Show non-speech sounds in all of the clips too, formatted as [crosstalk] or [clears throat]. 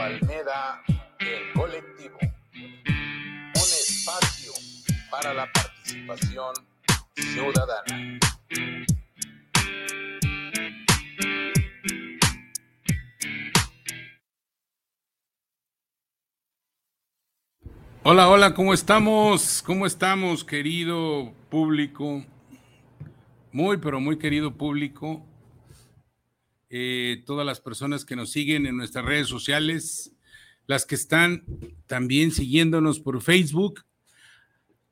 Almeda, el colectivo. Un espacio para la participación ciudadana. Hola, hola, ¿cómo estamos? ¿Cómo estamos, querido público? Muy, pero muy querido público. Eh, todas las personas que nos siguen en nuestras redes sociales, las que están también siguiéndonos por Facebook,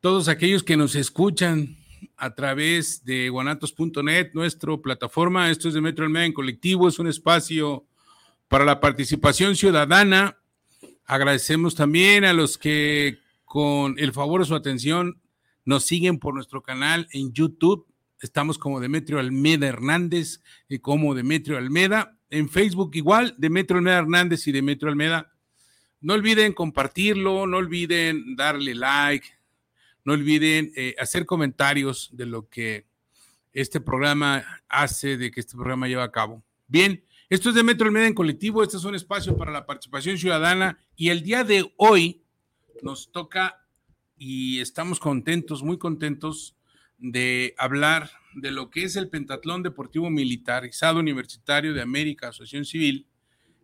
todos aquellos que nos escuchan a través de guanatos.net, nuestra plataforma. Esto es de Metro Almeida en colectivo, es un espacio para la participación ciudadana Agradecemos también a los que con el favor de su atención nos siguen por nuestro canal en YouTube. Estamos como Demetrio Almeda Hernández y como Demetrio Almeda. En Facebook igual, Demetrio Almeda Hernández y Demetrio Almeda. No olviden compartirlo, no olviden darle like, no olviden eh, hacer comentarios de lo que este programa hace, de que este programa lleva a cabo. Bien, esto es de Metro Almeda en colectivo, este es un espacio para la participación ciudadana y el día de hoy nos toca y estamos contentos, muy contentos de hablar de lo que es el Pentatlón Deportivo Militarizado Universitario de América, Asociación Civil.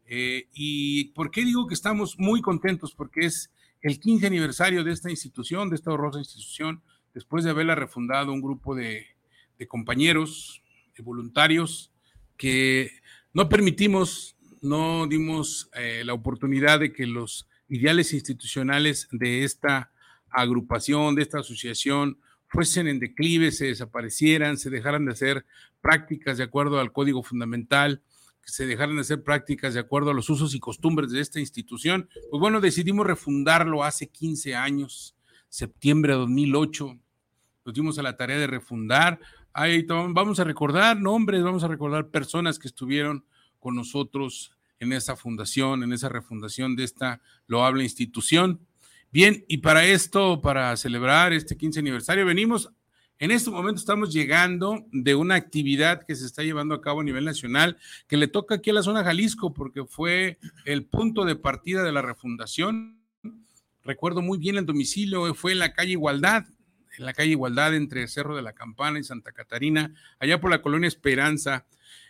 Eh, ¿Y por qué digo que estamos muy contentos? Porque es el 15 aniversario de esta institución, de esta horrorosa institución, después de haberla refundado un grupo de, de compañeros, de voluntarios, que no permitimos, no dimos eh, la oportunidad de que los ideales institucionales de esta agrupación, de esta asociación, fuesen en declive, se desaparecieran, se dejaran de hacer prácticas de acuerdo al código fundamental, que se dejaran de hacer prácticas de acuerdo a los usos y costumbres de esta institución. Pues bueno, decidimos refundarlo hace 15 años, septiembre de 2008. Nos dimos a la tarea de refundar, Ahí vamos a recordar nombres, vamos a recordar personas que estuvieron con nosotros en esa fundación, en esa refundación de esta loable institución. Bien, y para esto, para celebrar este 15 aniversario, venimos, en este momento estamos llegando de una actividad que se está llevando a cabo a nivel nacional, que le toca aquí a la zona Jalisco, porque fue el punto de partida de la refundación. Recuerdo muy bien el domicilio, fue en la calle Igualdad, en la calle Igualdad entre Cerro de la Campana y Santa Catarina, allá por la colonia Esperanza.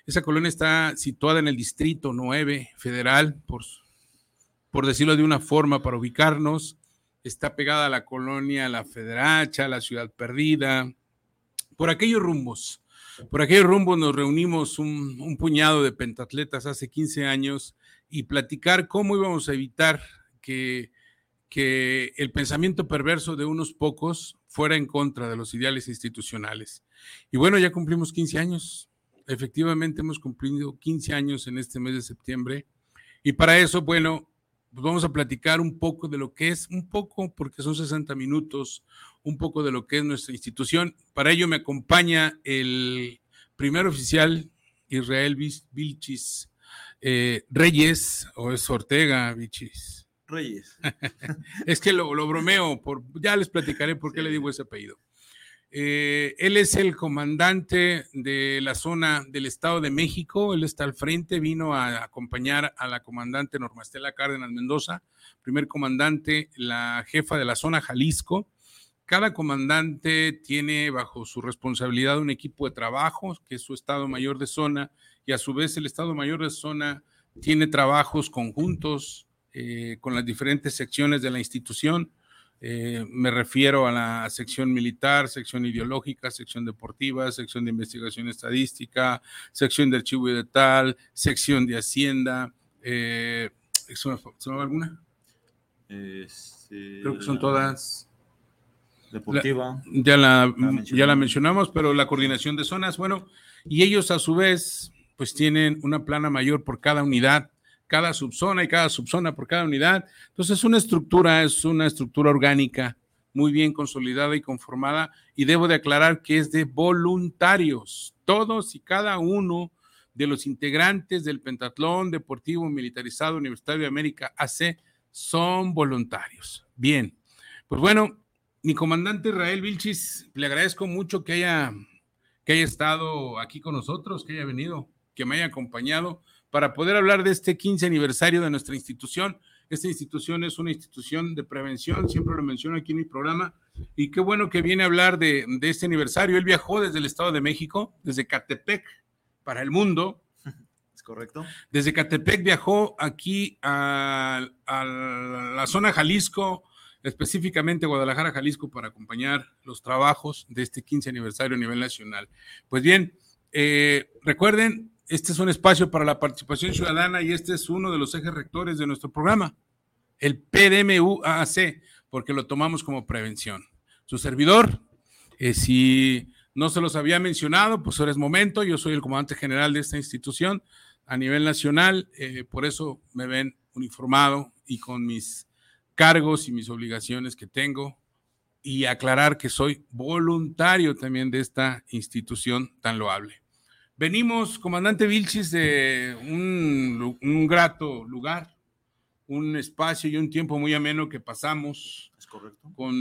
Esa colonia está situada en el distrito 9 federal, por, por decirlo de una forma, para ubicarnos. Está pegada a la colonia La Federacha, la Ciudad Perdida, por aquellos rumbos. Por aquellos rumbos nos reunimos un, un puñado de pentatletas hace 15 años y platicar cómo íbamos a evitar que, que el pensamiento perverso de unos pocos fuera en contra de los ideales institucionales. Y bueno, ya cumplimos 15 años. Efectivamente, hemos cumplido 15 años en este mes de septiembre. Y para eso, bueno, pues vamos a platicar un poco de lo que es, un poco, porque son 60 minutos, un poco de lo que es nuestra institución. Para ello me acompaña el primer oficial, Israel Vilchis eh, Reyes, o es Ortega Vilchis. Reyes. [laughs] es que lo, bromeo, por, ya les platicaré por qué le digo ese apellido. Eh, él es el comandante de la zona del Estado de México, él está al frente, vino a acompañar a la comandante Norma Estela Cárdenas Mendoza, primer comandante, la jefa de la zona Jalisco. Cada comandante tiene bajo su responsabilidad un equipo de trabajo, que es su Estado Mayor de Zona, y a su vez el Estado Mayor de Zona tiene trabajos conjuntos eh, con las diferentes secciones de la institución. Eh, me refiero a la sección militar, sección ideológica, sección deportiva, sección de investigación estadística, sección de archivo y de tal, sección de hacienda. Eh, ¿Se me alguna? Este, Creo que son todas. Deportiva. ya, la, ya la mencionamos, pero la coordinación de zonas, bueno, y ellos a su vez, pues tienen una plana mayor por cada unidad cada subzona y cada subzona por cada unidad. Entonces es una estructura, es una estructura orgánica muy bien consolidada y conformada y debo de aclarar que es de voluntarios. Todos y cada uno de los integrantes del Pentatlón Deportivo Militarizado Universitario de América AC son voluntarios. Bien, pues bueno, mi comandante Israel Vilchis, le agradezco mucho que haya, que haya estado aquí con nosotros, que haya venido, que me haya acompañado para poder hablar de este 15 aniversario de nuestra institución. Esta institución es una institución de prevención, siempre lo menciono aquí en mi programa, y qué bueno que viene a hablar de, de este aniversario. Él viajó desde el Estado de México, desde Catepec, para el mundo. [laughs] Es correcto. Desde Catepec viajó aquí a, a la zona Jalisco, específicamente Guadalajara, Jalisco, para acompañar los trabajos de este 15 aniversario a nivel nacional. Pues bien, eh, recuerden, este es un espacio para la participación ciudadana y este es uno de los ejes rectores de nuestro programa, el PDMUAC, porque lo tomamos como prevención. Su servidor, eh, si no se los había mencionado, pues ahora es momento, yo soy el comandante general de esta institución a nivel nacional, eh, por eso me ven uniformado y con mis cargos y mis obligaciones que tengo y aclarar que soy voluntario también de esta institución tan loable. Venimos, comandante Vilchis, de un, un, grato lugar, un espacio y un tiempo muy ameno que pasamos Es correcto. con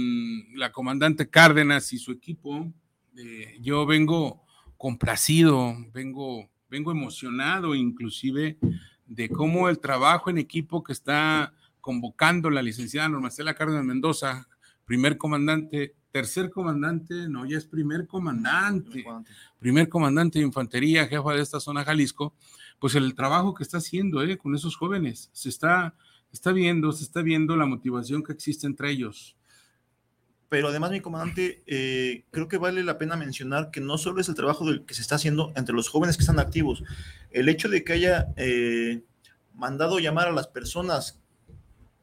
la comandante Cárdenas y su equipo. Eh, yo vengo complacido, vengo, vengo emocionado inclusive de cómo el trabajo en equipo que está convocando la licenciada Normacela Cárdenas Mendoza, primer comandante, tercer comandante, no, ya es primer comandante. Primer comandante. De infantería, jefa de esta zona Jalisco, pues el trabajo que está haciendo eh, con esos jóvenes, se está, está viendo, se está viendo la motivación que existe entre ellos. Pero además, mi comandante, eh, creo que vale la pena mencionar que no solo es el trabajo del que se está haciendo entre los jóvenes que están activos, el hecho de que haya eh, mandado llamar a las personas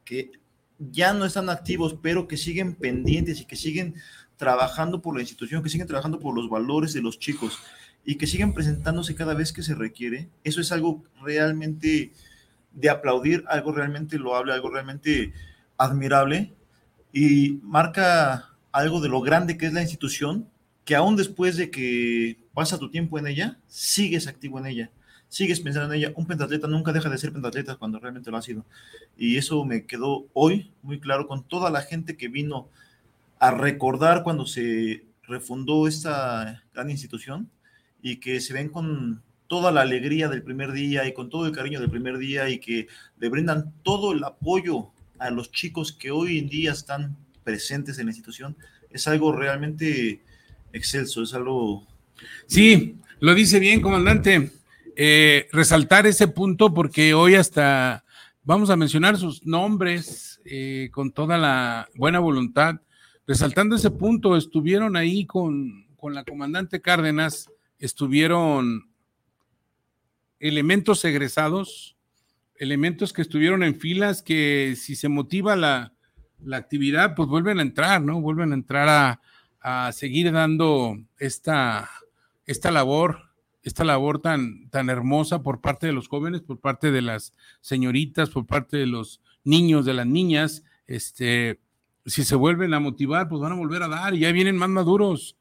que ya no están activos, pero que siguen pendientes y que siguen trabajando por la institución, que siguen trabajando por los valores de los chicos y que siguen presentándose cada vez que se requiere, eso es algo realmente de aplaudir, algo realmente loable, algo realmente admirable y marca algo de lo grande que es la institución, que aún después de que pasa tu tiempo en ella, sigues activo en ella, sigues pensando en ella. Un pentatleta nunca deja de ser pentatleta cuando realmente lo ha sido. Y eso me quedó hoy muy claro con toda la gente que vino a recordar cuando se refundó esta gran institución y que se ven con toda la alegría del primer día y con todo el cariño del primer día y que le brindan todo el apoyo a los chicos que hoy en día están presentes en la institución, es algo realmente excelso, es algo... Sí, lo dice bien, comandante. Eh, resaltar ese punto porque hoy hasta vamos a mencionar sus nombres eh, con toda la buena voluntad resaltando ese punto, estuvieron ahí con, con la comandante Cárdenas, estuvieron elementos egresados, elementos que estuvieron en filas, que si se motiva la, la actividad, pues vuelven a entrar, ¿no? Vuelven a entrar a, a seguir dando esta, esta labor, esta labor tan, tan hermosa por parte de los jóvenes, por parte de las señoritas, por parte de los niños, de las niñas, este, si se vuelven a motivar, pues van a volver a dar y ya vienen más maduros.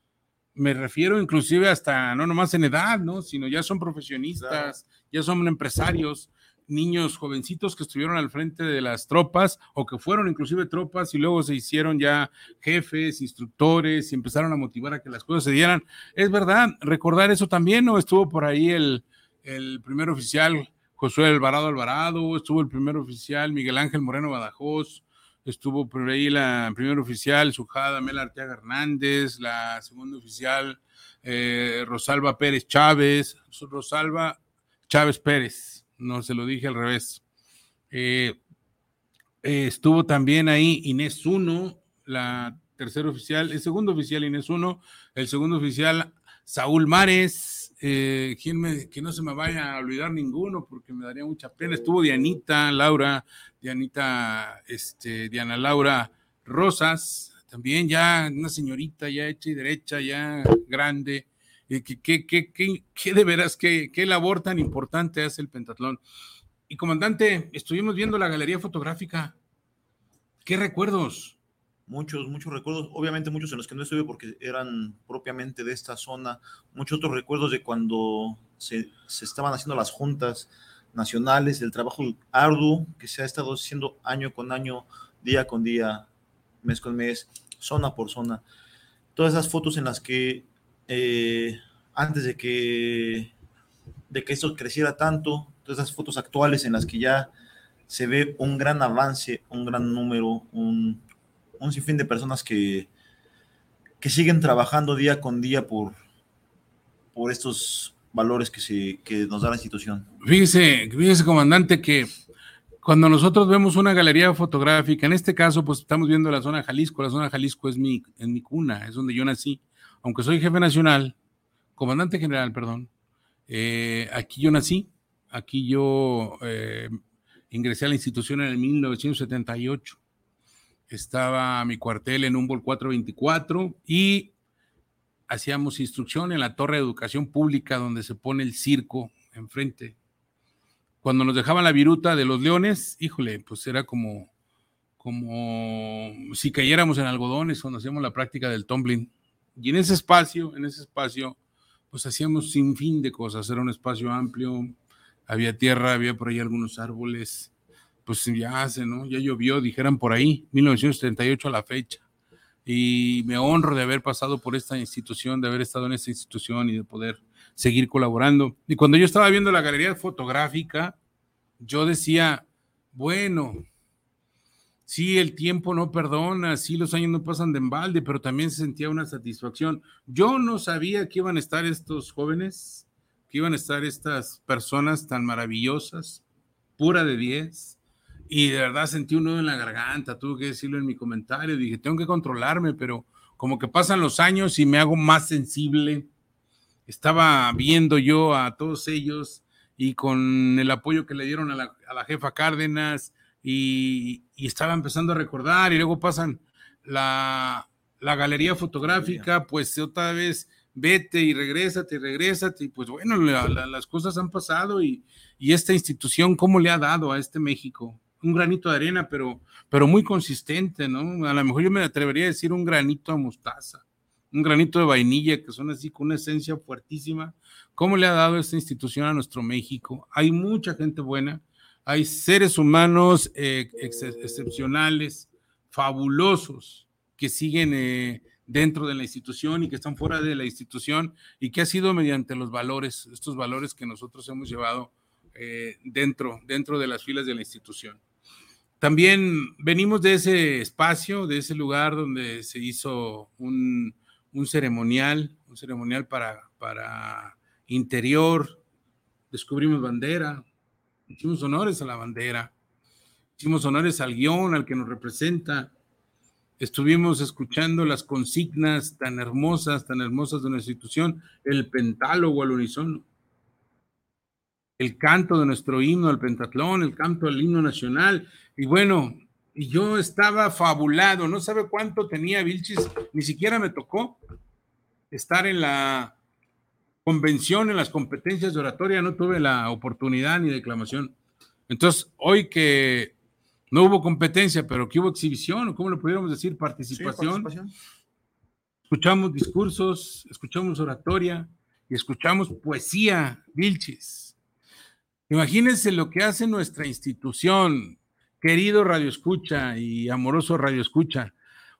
Me refiero inclusive hasta, no nomás en edad, ¿no? Sino ya son profesionistas, ya son empresarios, niños jovencitos que estuvieron al frente de las tropas o que fueron inclusive tropas y luego se hicieron ya jefes, instructores y empezaron a motivar a que las cosas se dieran. Es verdad, recordar eso también, ¿no? Estuvo por ahí el, primer oficial Josué Alvarado Alvarado, estuvo el primer oficial Miguel Ángel Moreno Badajoz, estuvo por ahí la primera oficial Sujada Mela Arteaga Hernández, la segunda oficial eh, Rosalba Pérez Chávez, Rosalba Chávez Pérez, no se lo dije al revés. Eh, eh, estuvo también ahí Inés Uno, la tercera oficial, el segundo oficial Inés Uno, el segundo oficial Saúl Mares, eh, ¿quién me, que no se me vaya a olvidar ninguno porque me daría mucha pena. Estuvo Dianita, Laura, Dianita, este, Diana Laura Rosas, también ya una señorita ya hecha y derecha, ya grande. Que, de veras, qué, qué labor tan importante hace el pentatlón. y comandante, estuvimos viendo la galería fotográfica. ¿Qué recuerdos? Muchos, muchos recuerdos, obviamente muchos en los que no estuve porque eran propiamente de esta zona, muchos otros recuerdos de cuando se, se estaban haciendo las juntas nacionales, del trabajo arduo que se ha estado haciendo año con año, día con día, mes con mes, zona por zona. Todas esas fotos en las que eh, antes de que, de que esto creciera tanto, todas esas fotos actuales en las que ya se ve un gran avance, un gran número, un, un sinfín de personas que, que siguen trabajando día con día por, por estos valores que, se, que nos da la institución. Fíjese, fíjese, comandante, que cuando nosotros vemos una galería fotográfica, en este caso, pues estamos viendo la zona Jalisco, la zona Jalisco es mi, es mi cuna, es donde yo nací, aunque soy jefe nacional, comandante general, perdón, eh, aquí yo nací, aquí yo eh, ingresé a la institución en el 1978, estaba mi cuartel en Humboldt 424 y hacíamos instrucción en la torre de educación pública donde se pone el circo enfrente. Cuando nos dejaban la viruta de los leones, híjole, pues era como, como si cayéramos en algodones cuando hacíamos la práctica del tumbling. Y en ese espacio, en ese espacio, pues hacíamos sin fin de cosas. Era un espacio amplio, había tierra, había por ahí algunos árboles. Pues ya hace, ¿no? Ya llovió, dijeran por ahí, 1978 a la fecha y me honro de haber pasado por esta institución, de haber estado en esta institución y de poder seguir colaborando. Y cuando yo estaba viendo la galería fotográfica, yo decía, bueno, sí, el tiempo no perdona, sí, los años no pasan de embalde, pero también se sentía una satisfacción. Yo no sabía que iban a estar estos jóvenes, que iban a estar estas personas tan maravillosas, pura de 10, y de verdad sentí un nudo en la garganta, tuve que decirlo en mi comentario, dije, tengo que controlarme, pero como que pasan los años y me hago más sensible. Estaba viendo yo a todos ellos y con el apoyo que le dieron a la, jefa Cárdenas y, estaba empezando a recordar y luego pasan la, galería fotográfica, pues otra vez vete y regrésate y regrésate y pues bueno, las cosas han pasado y, y esta institución, ¿cómo le ha dado a este México? un granito de arena, pero, pero muy consistente, ¿no? A lo mejor yo me atrevería a decir un granito de mostaza, un granito de vainilla, que son así con una esencia fuertísima. ¿Cómo le ha dado esta institución a nuestro México? Hay mucha gente buena, hay seres humanos eh, excepcionales, fabulosos, que siguen eh, dentro de la institución y que están fuera de la institución y que ha sido mediante los valores, estos valores que nosotros hemos llevado eh, dentro, dentro de las filas de la institución. También venimos de ese espacio, de ese lugar donde se hizo un, ceremonial, un ceremonial para, para interior, descubrimos bandera, hicimos honores a la bandera, hicimos honores al guion, al que nos representa, estuvimos escuchando las consignas tan hermosas, tan hermosas de nuestra institución, el pentálogo al unísono el canto de nuestro himno al pentatlón, el canto del himno nacional. Y bueno, y yo estaba fabulado, no sabe cuánto tenía Vilchis, ni siquiera me tocó estar en la convención, en las competencias de oratoria, no tuve la oportunidad ni declamación. Entonces, hoy que no hubo competencia, pero que hubo exhibición, ¿cómo lo pudiéramos decir? Participación. participación. Escuchamos discursos, escuchamos oratoria y escuchamos poesía, Vilchis. Imagínense lo que hace nuestra institución, querido Radio Escucha y amoroso Radio Escucha,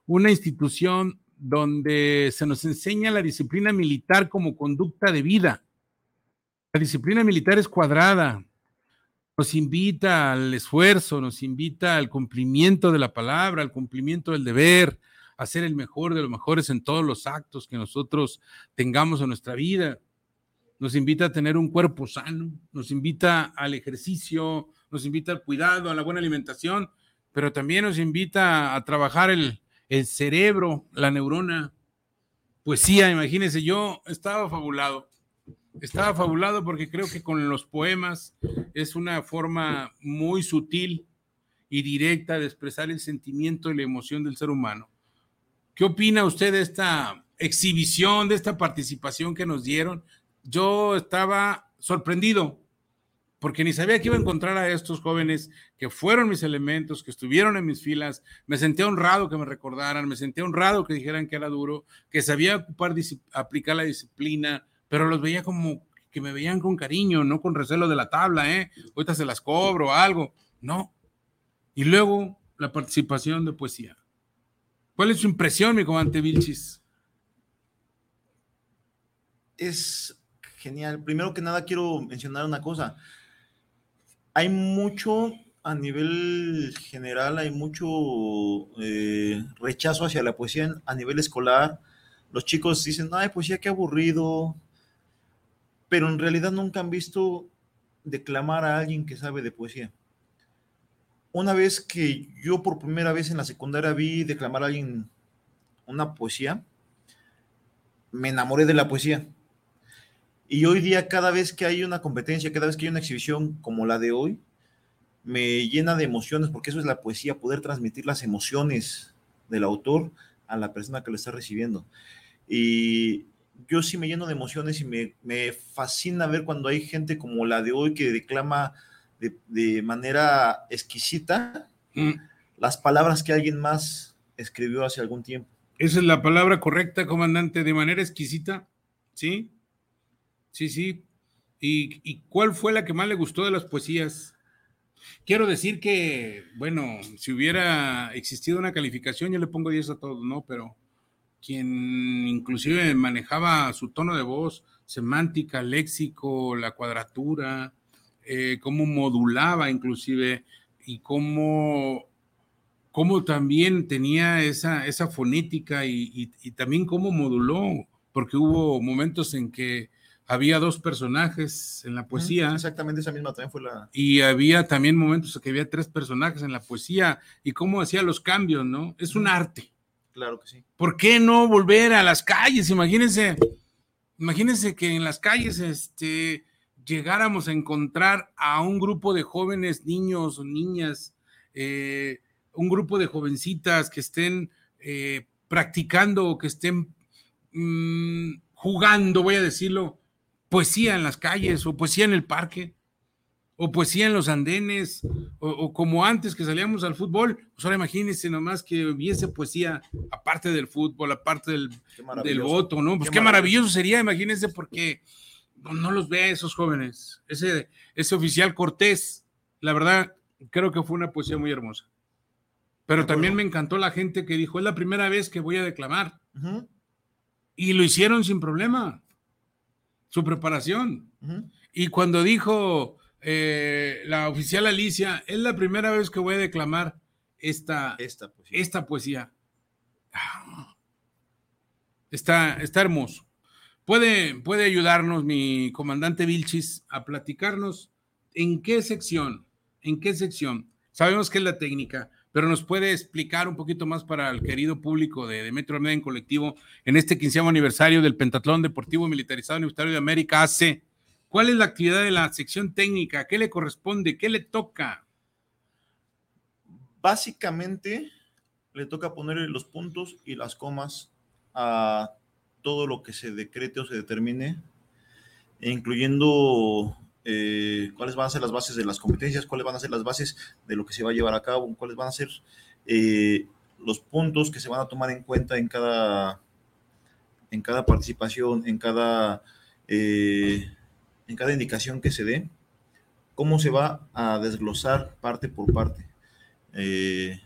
una institución donde se nos enseña la disciplina militar como conducta de vida. La disciplina militar es cuadrada, nos invita al esfuerzo, nos invita al cumplimiento de la palabra, al cumplimiento del deber, a ser el mejor de los mejores en todos los actos que nosotros tengamos en nuestra vida nos invita a tener un cuerpo sano, nos invita al ejercicio, nos invita al cuidado, a la buena alimentación, pero también nos invita a trabajar el, cerebro, la neurona. Poesía, imagínense, yo estaba fabulado. Estaba fabulado porque creo que con los poemas es una forma muy sutil y directa de expresar el sentimiento y la emoción del ser humano. ¿Qué opina usted de esta exhibición, de esta participación que nos dieron? yo estaba sorprendido porque ni sabía que iba a encontrar a estos jóvenes que fueron mis elementos, que estuvieron en mis filas. Me sentía honrado que me recordaran, me sentía honrado que dijeran que era duro, que sabía ocupar, aplicar la disciplina, pero los veía como que me veían con cariño, no con recelo de la tabla, ¿eh? Ahorita se las cobro, algo. No. Y luego la participación de poesía. ¿Cuál es su impresión, mi comandante Vilchis? Es genial. Primero que nada quiero mencionar una cosa hay mucho a nivel general, hay mucho eh, rechazo hacia la poesía a nivel escolar. Los chicos dicen, ay, poesía, qué aburrido. Pero en realidad nunca han visto declamar a alguien que sabe de poesía. Una vez que yo por primera vez en la secundaria vi declamar a alguien una poesía, me enamoré de la poesía. Y hoy día, cada vez que hay una competencia, cada vez que hay una exhibición como la de hoy, me llena de emociones, porque eso es la poesía, poder transmitir las emociones del autor a la persona que lo está recibiendo. Y yo sí me lleno de emociones y me, me fascina ver cuando hay gente como la de hoy que declama de, de manera exquisita mm. las palabras que alguien más escribió hace algún tiempo. Esa es la palabra correcta, comandante, de manera exquisita, ¿sí? Sí, sí. ¿Y, cuál fue la que más le gustó de las poesías? Quiero decir que, bueno, si hubiera existido una calificación, yo le pongo 10 a todos, ¿no? Pero quien inclusive manejaba su tono de voz, semántica, léxico, la cuadratura, eh, cómo modulaba inclusive y cómo, cómo también tenía esa, esa fonética y también cómo moduló, porque hubo momentos en que había dos personajes en la poesía. Exactamente, esa misma también fue la. Y había también momentos en que había tres personajes en la poesía y cómo hacía los cambios, ¿no? Es un arte. Claro que sí. ¿Por qué no volver a las calles? Imagínense, imagínense que en las calles este, llegáramos a encontrar a un grupo de jóvenes, niños o niñas, eh, un grupo de jovencitas que estén eh, practicando, que estén mm, jugando, voy a decirlo, poesía en las calles o poesía en el parque o poesía en los andenes o, como antes que salíamos al fútbol, pues ahora imagínense nomás que hubiese poesía aparte del fútbol, aparte del, del voto, ¿no? Pues qué, maravilloso. sería, imagínense porque no, los ve esos jóvenes. Ese, ese oficial Cortés, la verdad, creo que fue una poesía muy hermosa. Pero también me encantó la gente que dijo, es la primera vez que voy a declamar. Y lo hicieron sin problema su preparación. Y cuando dijo eh, la oficial Alicia, es la primera vez que voy a declamar esta, esta poesía. Esta poesía. Ah. está, está hermoso. ¿Puede, puede ayudarnos mi comandante Vilchis a platicarnos en qué sección, en qué sección. Sabemos que es la técnica, pero nos puede explicar un poquito más para el querido público de, Metro Media en colectivo en este quinceavo aniversario del Pentatlón Deportivo Militarizado Universitario de América AC. ¿Cuál es la actividad de la sección técnica? ¿Qué le corresponde? ¿Qué le toca? Básicamente le toca poner los puntos y las comas a todo lo que se decrete o se determine, incluyendo eh, cuáles van a ser las bases de las competencias, cuáles van a ser las bases de lo que se va a llevar a cabo, cuáles van a ser eh, los puntos que se van a tomar en cuenta en cada, en cada participación, en cada, eh, en cada indicación que se dé, cómo se va a desglosar parte por parte. ese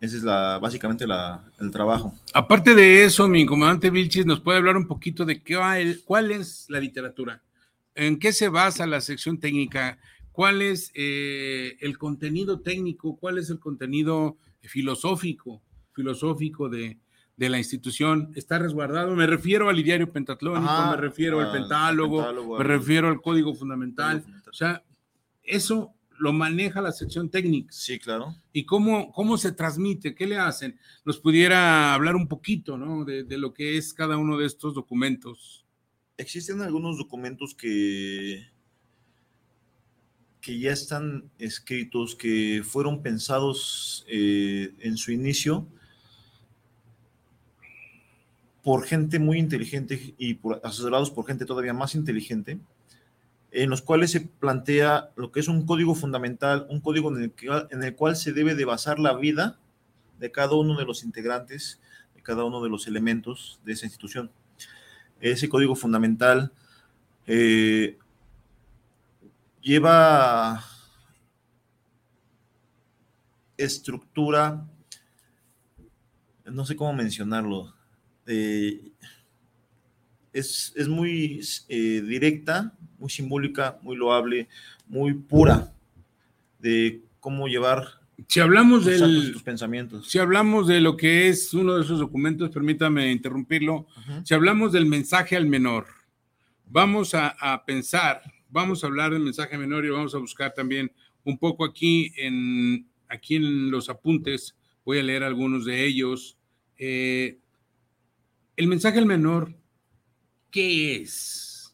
es la, básicamente la, el trabajo. Aparte de eso, mi comandante Vilchis nos puede hablar un poquito de qué, cuál es la literatura. ¿En qué se basa la sección técnica? ¿Cuál es eh, el contenido técnico? ¿Cuál es el contenido filosófico, filosófico de, la institución? ¿Está resguardado? Me refiero al diario pentatlónico, me refiero al pentálogo, me refiero al código fundamental. O sea, eso lo maneja la sección técnica. Sí, claro. ¿Y cómo, cómo se transmite? ¿Qué le hacen? Nos pudiera hablar un poquito, ¿no? De, de lo que es cada uno de estos documentos existen algunos documentos que, que ya están escritos, que fueron pensados eh, en su inicio por gente muy inteligente y por, asesorados por gente todavía más inteligente, en los cuales se plantea lo que es un código fundamental, un código en el, que, en el cual se debe de basar la vida de cada uno de los integrantes, de cada uno de los elementos de esa institución. Ese código fundamental eh, lleva estructura, no sé cómo mencionarlo, eh, es, muy eh, directa, muy simbólica, muy loable, muy pura de cómo llevar si hablamos del, tus pensamientos. Si hablamos de lo que es uno de esos documentos, permítame interrumpirlo. Si hablamos del mensaje al menor, vamos a, a, pensar, vamos a hablar del mensaje menor y vamos a buscar también un poco aquí en, aquí en los apuntes. Voy a leer algunos de ellos. Eh, el mensaje al menor ¿Qué es?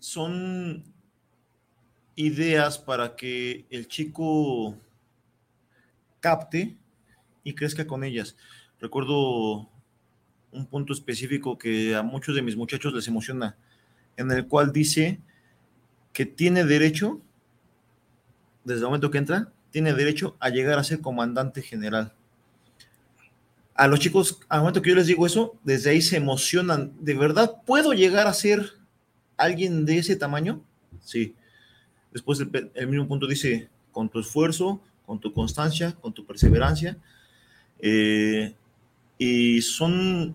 Son ideas para que el chico capte y crezca con ellas. Recuerdo un punto específico que a muchos de mis muchachos les emociona, en el cual dice que tiene derecho, desde el momento que entra, tiene derecho a llegar a ser comandante general a los chicos, al momento que yo les digo eso, desde ahí se emocionan. ¿De verdad puedo llegar a ser alguien de ese tamaño? Sí. Después el, mismo punto dice, con tu esfuerzo, con tu constancia, con tu perseverancia. Eh, y son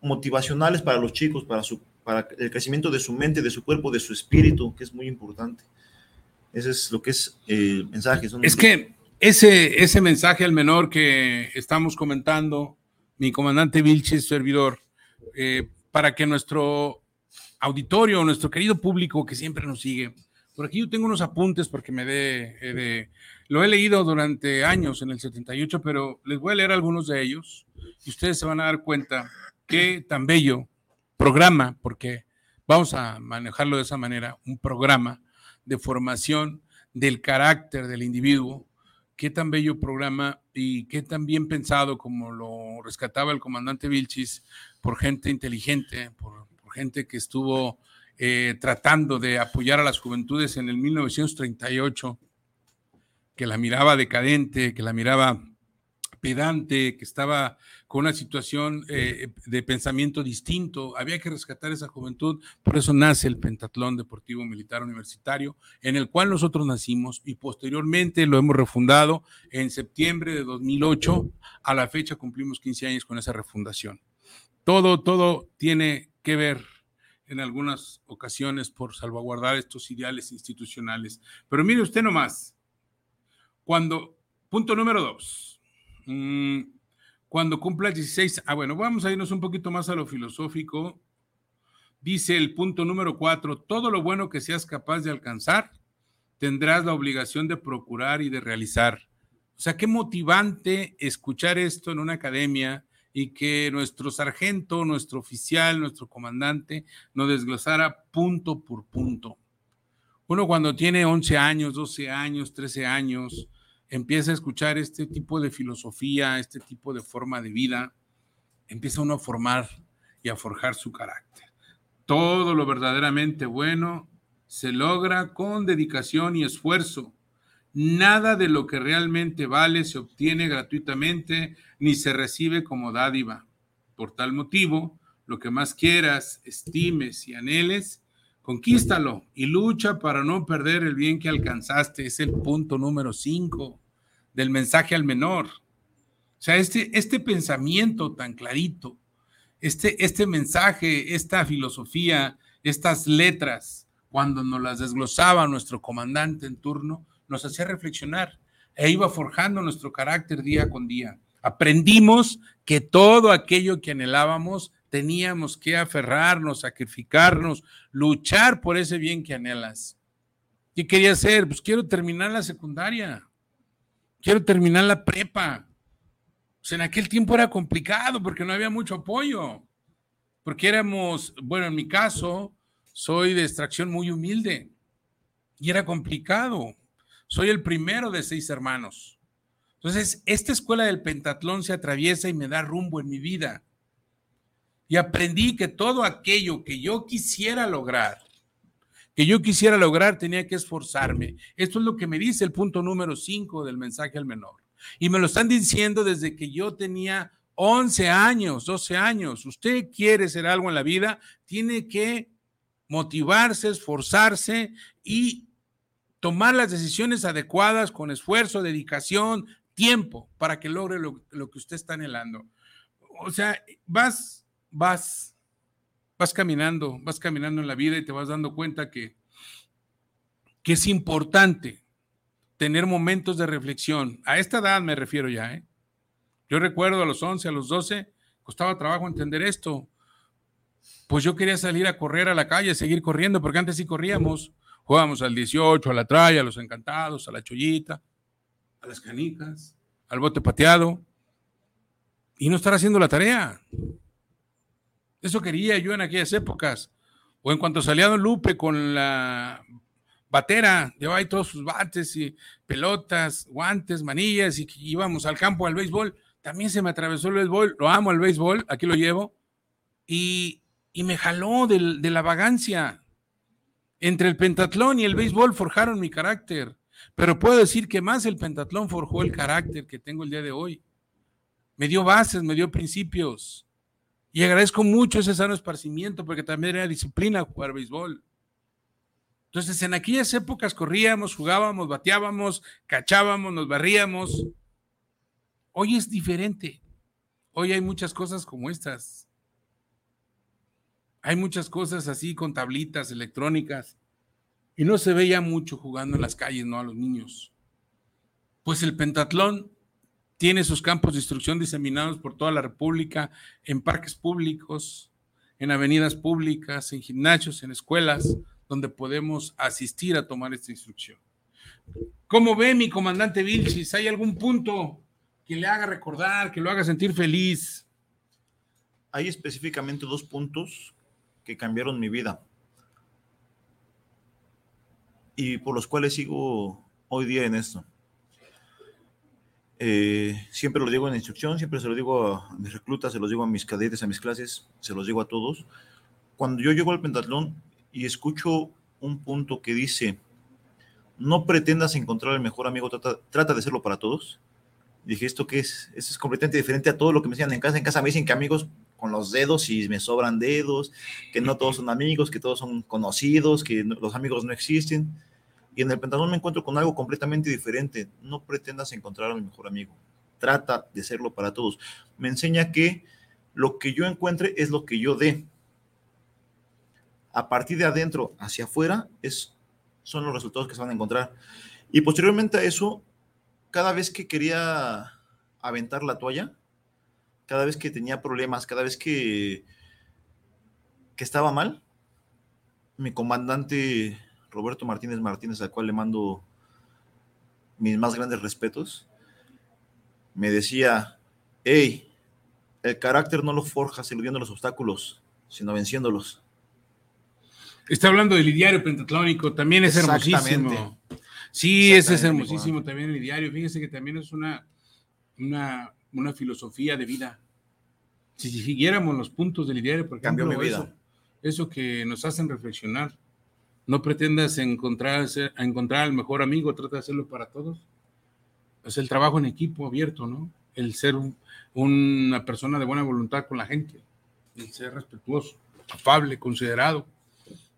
motivacionales para los chicos, para, su, para el crecimiento de su mente, de su cuerpo, de su espíritu, que es muy importante. Ese es lo que es el mensaje. es que ese, ese mensaje al menor que estamos comentando, mi comandante Vilches, servidor, eh, para que nuestro auditorio, nuestro querido público que siempre nos sigue, por aquí yo tengo unos apuntes porque me dé, de, lo he leído durante años en el 78, pero les voy a leer algunos de ellos y ustedes se van a dar cuenta qué tan bello programa, porque vamos a manejarlo de esa manera, un programa de formación del carácter del individuo, qué tan bello programa y qué tan bien pensado como lo rescataba el comandante Vilchis por gente inteligente, por, gente que estuvo eh, tratando de apoyar a las juventudes en el 1938, que la miraba decadente, que la miraba pedante, que estaba con una situación eh, de pensamiento distinto. Había que rescatar esa juventud, por eso nace el Pentatlón Deportivo Militar Universitario, en el cual nosotros nacimos y posteriormente lo hemos refundado en septiembre de 2008. A la fecha cumplimos 15 años con esa refundación. Todo, todo tiene que ver en algunas ocasiones por salvaguardar estos ideales institucionales. Pero mire usted nomás, cuando, punto número dos, Mm, cuando cumpla 16, ah, bueno, vamos a irnos un poquito más a lo filosófico. Dice el punto número 4, todo lo bueno que seas capaz de alcanzar, tendrás la obligación de procurar y de realizar. O sea, qué motivante escuchar esto en una academia y que nuestro sargento, nuestro oficial, nuestro comandante nos desglosara punto por punto. Uno cuando tiene 11 años, 12 años, 13 años, empieza a escuchar este tipo de filosofía, este tipo de forma de vida, empieza uno a formar y a forjar su carácter. Todo lo verdaderamente bueno se logra con dedicación y esfuerzo. Nada de lo que realmente vale se obtiene gratuitamente ni se recibe como dádiva. Por tal motivo, lo que más quieras, estimes y anheles, conquístalo y lucha para no perder el bien que alcanzaste. Es el punto número 5 del mensaje al menor. O sea, este, este pensamiento tan clarito, este, este mensaje, esta filosofía, estas letras, cuando nos las desglosaba nuestro comandante en turno, nos hacía reflexionar e iba forjando nuestro carácter día con día. Aprendimos que todo aquello que anhelábamos teníamos que aferrarnos, sacrificarnos, luchar por ese bien que anhelas. ¿Qué quería hacer? Pues quiero terminar la secundaria quiero terminar la prepa. Pues en aquel tiempo era complicado porque no había mucho apoyo, porque éramos, bueno, en mi caso, soy de extracción muy humilde y era complicado. Soy el primero de seis hermanos. Entonces, esta escuela del pentatlón se atraviesa y me da rumbo en mi vida. Y aprendí que todo aquello que yo quisiera lograr, que yo quisiera lograr, tenía que esforzarme. Esto es lo que me dice el punto número 5 del mensaje al menor. Y me lo están diciendo desde que yo tenía 11 años, 12 años. Usted quiere ser algo en la vida, tiene que motivarse, esforzarse y tomar las decisiones adecuadas con esfuerzo, dedicación, tiempo para que logre lo, que usted está anhelando. O sea, vas, vas, vas caminando, vas caminando en la vida y te vas dando cuenta que, que es importante tener momentos de reflexión. A esta edad me refiero ya, ¿eh? Yo recuerdo a los 11, a los 12, costaba trabajo entender esto. Pues yo quería salir a correr a la calle, seguir corriendo, porque antes sí corríamos Jugábamos al 18, a la traya, a los encantados, a la chollita, a las canicas, al bote pateado, y no estar haciendo la tarea. Eso quería yo en aquellas épocas. O en cuanto salía Don Lupe con la batera, llevaba ahí todos sus bates y pelotas, guantes, manillas, y íbamos al campo al béisbol. También se me atravesó el béisbol, lo amo el béisbol, aquí lo llevo, y, me jaló de la vagancia. Entre el pentatlón y el béisbol forjaron mi carácter, pero puedo decir que más el pentatlón forjó el carácter que tengo el día de hoy. Me dio bases, me dio principios. Y agradezco mucho ese sano esparcimiento porque también era disciplina jugar béisbol. Entonces, en aquellas épocas corríamos, jugábamos, bateábamos, cachábamos, nos barríamos. Hoy es diferente. Hoy hay muchas cosas como estas. Hay muchas cosas así con tablitas electrónicas y no se veía mucho jugando en las calles, ¿no? A los niños. Pues el pentatlón tiene sus campos de instrucción diseminados por toda la República, en parques públicos, en avenidas públicas, en gimnasios, en escuelas, donde podemos asistir a tomar esta instrucción. ¿Cómo ve mi comandante Vilchis? ¿Hay algún punto que le haga recordar, que lo haga sentir feliz? Hay específicamente dos puntos que cambiaron mi vida y por los cuales sigo hoy día en esto. Eh, siempre lo digo en instrucción, siempre se lo digo a mis reclutas, se los digo a mis cadetes, a mis clases, se los digo a todos. Cuando yo llego al pentatlón y escucho un punto que dice, no pretendas encontrar el mejor amigo, trata, trata de serlo para todos. Dije, ¿esto qué es? Esto es completamente diferente a todo lo que me decían en casa. En casa me dicen que amigos con los dedos y me sobran dedos, que no todos son amigos, que todos son conocidos, que los amigos no existen. Y en el Pentatlón me encuentro con algo completamente diferente. No pretendas encontrar a mi mejor amigo. Trata de serlo para todos. Me enseña que lo que yo encuentre es lo que yo dé. A partir de adentro hacia afuera es, son los resultados que se van a encontrar. Y posteriormente a eso, cada vez que quería aventar la toalla, cada vez que tenía problemas, cada vez que, que estaba mal, mi comandante Roberto Martínez Martínez, al cual le mando mis más grandes respetos, me decía, hey, el carácter no lo forjas eludiendo los obstáculos, sino venciéndolos. Está hablando del ideario pentatlónico, también es hermosísimo. Sí, ese es hermosísimo también el ideario. Fíjense que también es una, una una filosofía de vida. Si siguiéramos los puntos del ideario, por ejemplo, mi vida. Eso, que nos hacen reflexionar. No pretendas encontrar, encontrar al mejor amigo, trata de hacerlo para todos. Es el trabajo en equipo abierto, ¿no? El ser una persona de buena voluntad con la gente, el ser respetuoso, afable, considerado.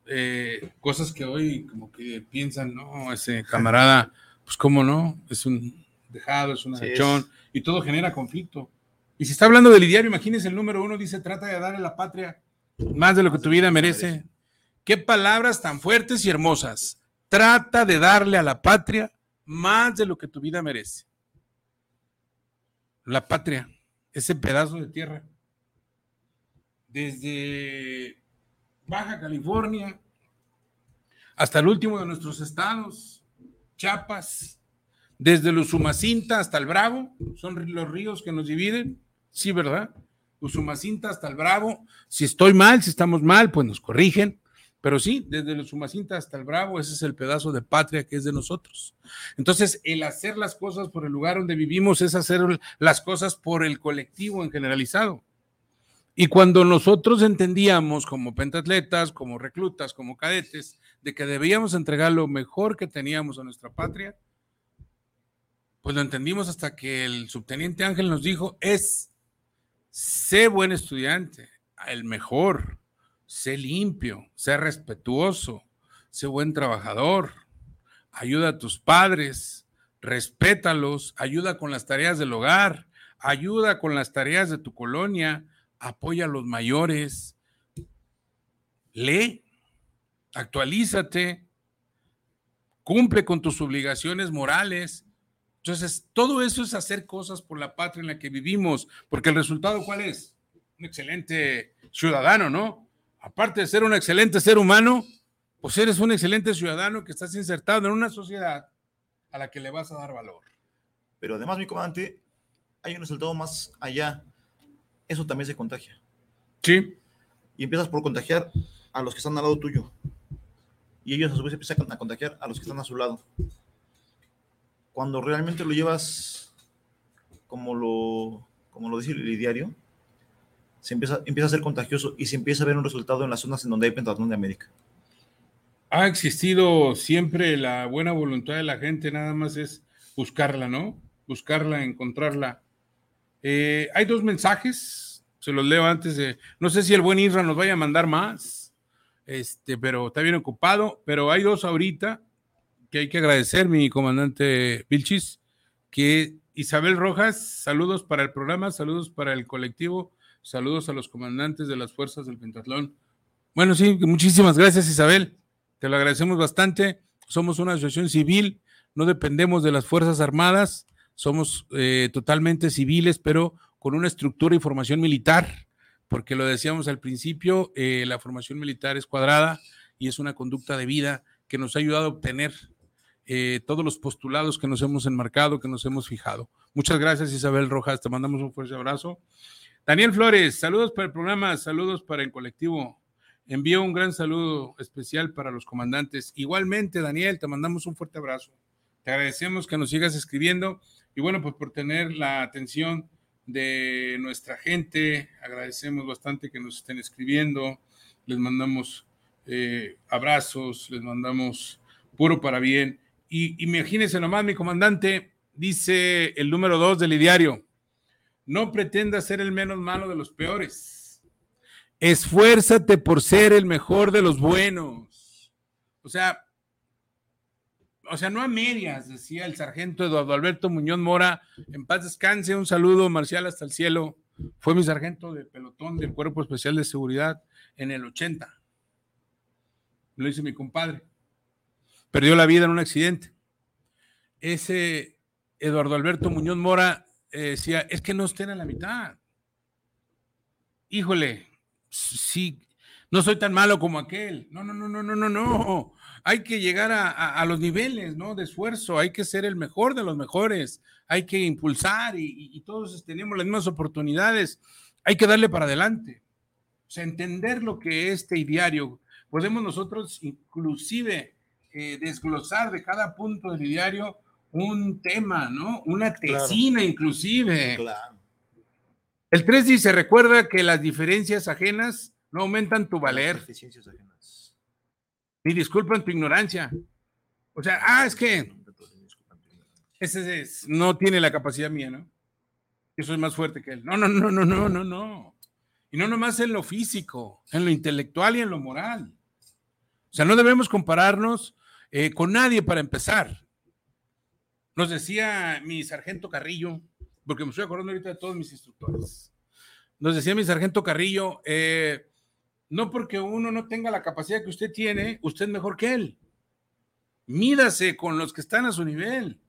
Eh, cosas que hoy como que piensan, no, ese camarada, pues cómo no, es un dejado, es un agachón, y todo genera conflicto. Y si está hablando del ideario, imagínense el número uno, dice, trata de darle a la patria más de lo que tu vida merece. Qué palabras tan fuertes y hermosas. Trata de darle a la patria más de lo que tu vida merece. La patria, ese pedazo de tierra. Desde Baja California hasta el último de nuestros estados, Chiapas, desde Usumacinta hasta el Bravo, son los ríos que nos dividen, sí, ¿verdad? Usumacinta hasta el Bravo, si estoy mal, si estamos mal, pues nos corrigen, pero sí, desde Usumacinta hasta el Bravo, ese es el pedazo de patria que es de nosotros. Entonces, el hacer las cosas por el lugar donde vivimos es hacer las cosas por el colectivo en generalizado. Y cuando nosotros entendíamos como pentatletas, como reclutas, como cadetes, de que debíamos entregar lo mejor que teníamos a nuestra patria, pues lo entendimos hasta que el subteniente Ángel nos dijo, es, sé buen estudiante, el mejor, sé limpio, sé respetuoso, sé buen trabajador, ayuda a tus padres, respétalos, ayuda con las tareas del hogar, ayuda con las tareas de tu colonia, apoya a los mayores, lee, actualízate, cumple con tus obligaciones morales. Entonces, todo eso es hacer cosas por la patria en la que vivimos, porque el resultado, ¿cuál es? Un excelente ciudadano, ¿no? Aparte de ser un excelente ser humano, pues eres un excelente ciudadano que estás insertado en una sociedad a la que le vas a dar valor. Pero además, mi comandante, hay un resultado más allá eso también se contagia. Sí. Y empiezas por contagiar a los que están al lado tuyo. Y ellos a su vez empiezan a contagiar a los que están a su lado. Cuando realmente lo llevas como lo, como lo dice el diario, se empieza, empieza a ser contagioso y se empieza a ver un resultado en las zonas en donde hay pentatlón de América. Ha existido siempre la buena voluntad de la gente, nada más es buscarla, ¿no? Buscarla, encontrarla. Eh, hay dos mensajes, se los leo antes de. No sé si el buen Isra nos vaya a mandar más, este, pero está bien ocupado. Pero hay dos ahorita que hay que agradecer, mi comandante Vilchis, que Isabel Rojas, saludos para el programa, saludos para el colectivo, saludos a los comandantes de las fuerzas del Pentatlón. Bueno, sí, muchísimas gracias, Isabel. Te lo agradecemos bastante. Somos una asociación civil, no dependemos de las Fuerzas Armadas somos eh, totalmente civiles, pero con una estructura y formación militar, porque lo decíamos al principio, eh, la formación militar es cuadrada y es una conducta de vida que nos ha ayudado a obtener eh, todos los postulados que nos hemos enmarcado, que nos hemos fijado. Muchas gracias Isabel Rojas, te mandamos un fuerte abrazo. Daniel Flores, saludos para el programa, saludos para el colectivo. Envío un gran saludo especial para los comandantes. Igualmente, Daniel, te mandamos un fuerte abrazo. Te agradecemos que nos sigas escribiendo y bueno, pues por tener la atención de nuestra gente, agradecemos bastante que nos estén escribiendo, les mandamos eh, abrazos, les mandamos puro para bien. Y imagínense nomás, mi comandante, dice el número dos del diario, no pretenda ser el menos malo de los peores. Esfuérzate por ser el mejor de los buenos. O sea, o sea, no a medias, decía el sargento Eduardo Alberto Muñoz Mora, en paz descanse, un saludo marcial hasta el cielo. Fue mi sargento de pelotón del Cuerpo Especial de Seguridad en el 80. Lo hizo mi compadre. Perdió la vida en un accidente. Ese Eduardo Alberto Muñoz Mora eh, decía, es que no estén a la mitad. Híjole, sí, no soy tan malo como aquel. No, no, no, no, no, no, no hay que llegar a, los niveles ¿no? de esfuerzo, hay que ser el mejor de los mejores, hay que impulsar y, todos tenemos las mismas oportunidades, hay que darle para adelante. O sea, entender lo que es este diario. Podemos nosotros inclusive eh, desglosar de cada punto del diario un tema, ¿no? Una tesina inclusive. Claro. El 3 dice, recuerda que las diferencias ajenas no aumentan tu valer. ajenas ni disculpan tu ignorancia. O sea, ah, es que ese no tiene la capacidad mía, ¿no? Eso es más fuerte que él. No, no, no, no, no, no, no. Y no nomás en lo físico, en lo intelectual y en lo moral. O sea, no debemos compararnos eh, con nadie para empezar. Nos decía mi sargento Carrillo, porque me estoy acordando ahorita de todos mis instructores. Nos decía mi sargento Carrillo, eh, no porque uno no tenga la capacidad que usted tiene, usted es mejor que él. Mídase con los que están a su nivel.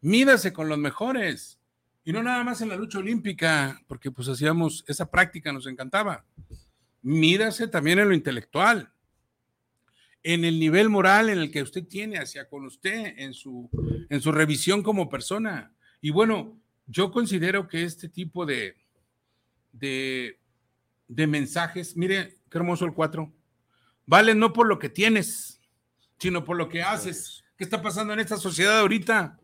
Mídase con los mejores. Y no nada más en la lucha olímpica, porque pues hacíamos esa práctica, nos encantaba. Mídase también en lo intelectual, en el nivel moral en el que usted tiene hacia con usted, en su, en su revisión como persona. Y bueno, yo considero que este tipo de, de, de mensajes, mire, Qué hermoso el 4. Vale no por lo que tienes, sino por lo que haces. ¿Qué está pasando en esta sociedad ahorita?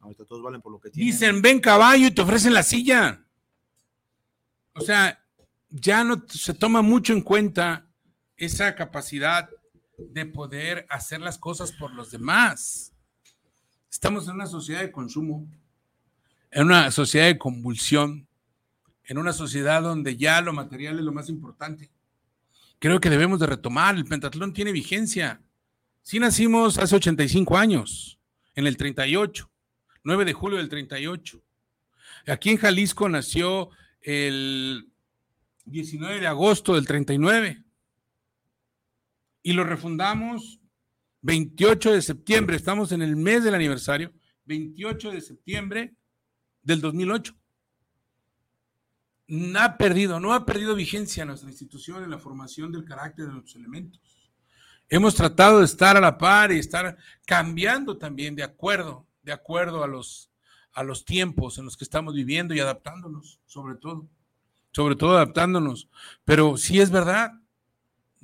Ahorita todos valen por lo que tienen. Dicen, ven caballo y te ofrecen la silla. O sea, ya no se toma mucho en cuenta esa capacidad de poder hacer las cosas por los demás. Estamos en una sociedad de consumo, en una sociedad de convulsión, en una sociedad donde ya lo material es lo más importante. Creo que debemos de retomar, el pentatlón tiene vigencia. Sí nacimos hace 85 años, en el 38, 9 de julio del 38. Aquí en Jalisco nació el 19 de agosto del 39 y lo refundamos 28 de septiembre, estamos en el mes del aniversario, 28 de septiembre del 2008. No ha perdido, no ha perdido vigencia nuestra institución en la formación del carácter de los elementos. Hemos tratado de estar a la par y estar cambiando también de acuerdo, de acuerdo a los, a los tiempos en los que estamos viviendo y adaptándonos, sobre todo, sobre todo adaptándonos. Pero sí es verdad,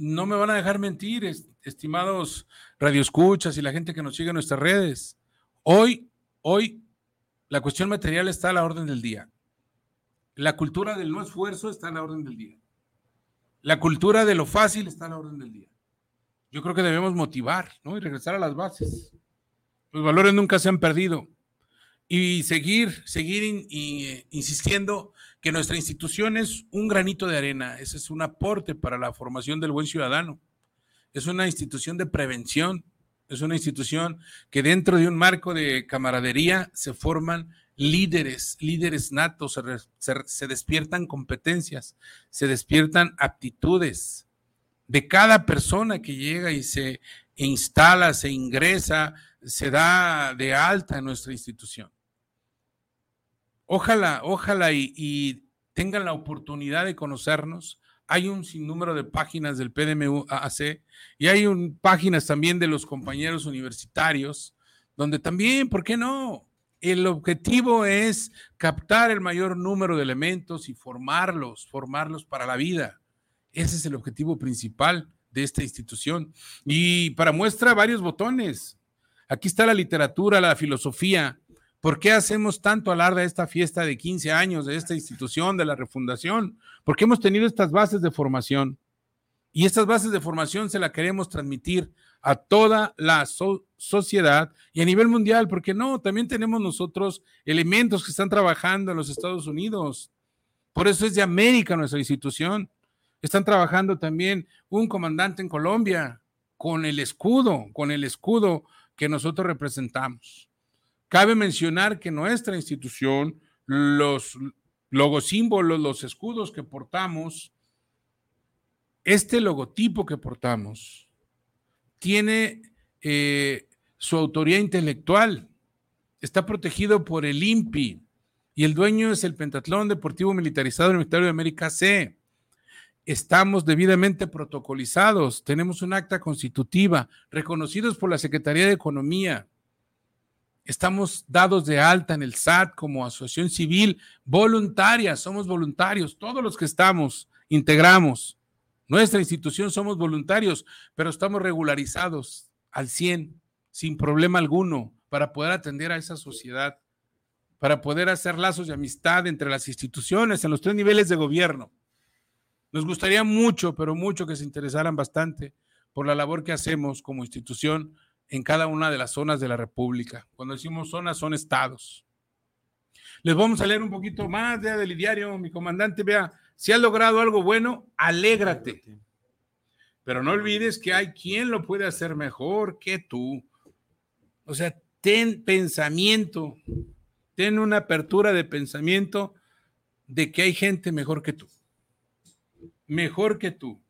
no me van a dejar mentir, estimados radioescuchas y la gente que nos sigue en nuestras redes. Hoy, hoy, la cuestión material está a la orden del día. La cultura del no esfuerzo está a la orden del día. La cultura de lo fácil está a la orden del día. Yo creo que debemos motivar, ¿no? Y regresar a las bases. Los valores nunca se han perdido. Y seguir, seguir eh, insistiendo que nuestra institución es un granito de arena, ese es un aporte para la formación del buen ciudadano. Es una institución de prevención, es una institución que dentro de un marco de camaradería se forman líderes, líderes natos, se, despiertan competencias, se despiertan aptitudes de cada persona que llega y se instala, se ingresa, se da de alta en nuestra institución. Ojalá, ojalá y, tengan la oportunidad de conocernos. Hay un sinnúmero de páginas del PDMU-AC y hay páginas también de los compañeros universitarios, donde también, ¿por qué no? El objetivo es captar el mayor número de elementos y formarlos, formarlos para la vida. Ese es el objetivo principal de esta institución. Y para muestra varios botones. Aquí está la literatura, la filosofía, ¿Por qué hacemos tanto alarde de esta fiesta de 15 años de esta institución, de la refundación? Porque hemos tenido estas bases de formación y estas bases de formación se la queremos transmitir a toda la sociedad y a nivel mundial, porque no, también tenemos nosotros elementos que están trabajando en los Estados Unidos. Por eso es de América nuestra institución. Están trabajando también un comandante en Colombia con el escudo, con el escudo que nosotros representamos. Cabe mencionar que nuestra institución, los logosímbolos, los escudos que portamos, este logotipo que portamos, tiene eh, su autoría intelectual, está protegido por el INPI y el dueño es el Pentatlón Deportivo Militarizado Universitario de América C. Estamos debidamente protocolizados, tenemos un acta constitutiva, reconocidos por la Secretaría de Economía, Estamos dados de alta en el SAT como asociación civil voluntaria, somos voluntarios, todos los que estamos integramos. Nuestra institución somos voluntarios, pero estamos regularizados al 100, sin problema alguno, para poder atender a esa sociedad, para poder hacer lazos de amistad entre las instituciones en los tres niveles de gobierno. Nos gustaría mucho, pero mucho que se interesaran bastante por la labor que hacemos como institución en cada una de las zonas de la República. Cuando decimos zonas, son estados. Les vamos a leer un poquito más de del diario, mi comandante. Vea, si has logrado algo bueno, alégrate. Pero no olvides que hay quien lo puede hacer mejor que tú. O sea, ten pensamiento, ten una apertura de pensamiento de que hay gente mejor que tú. Mejor que tú.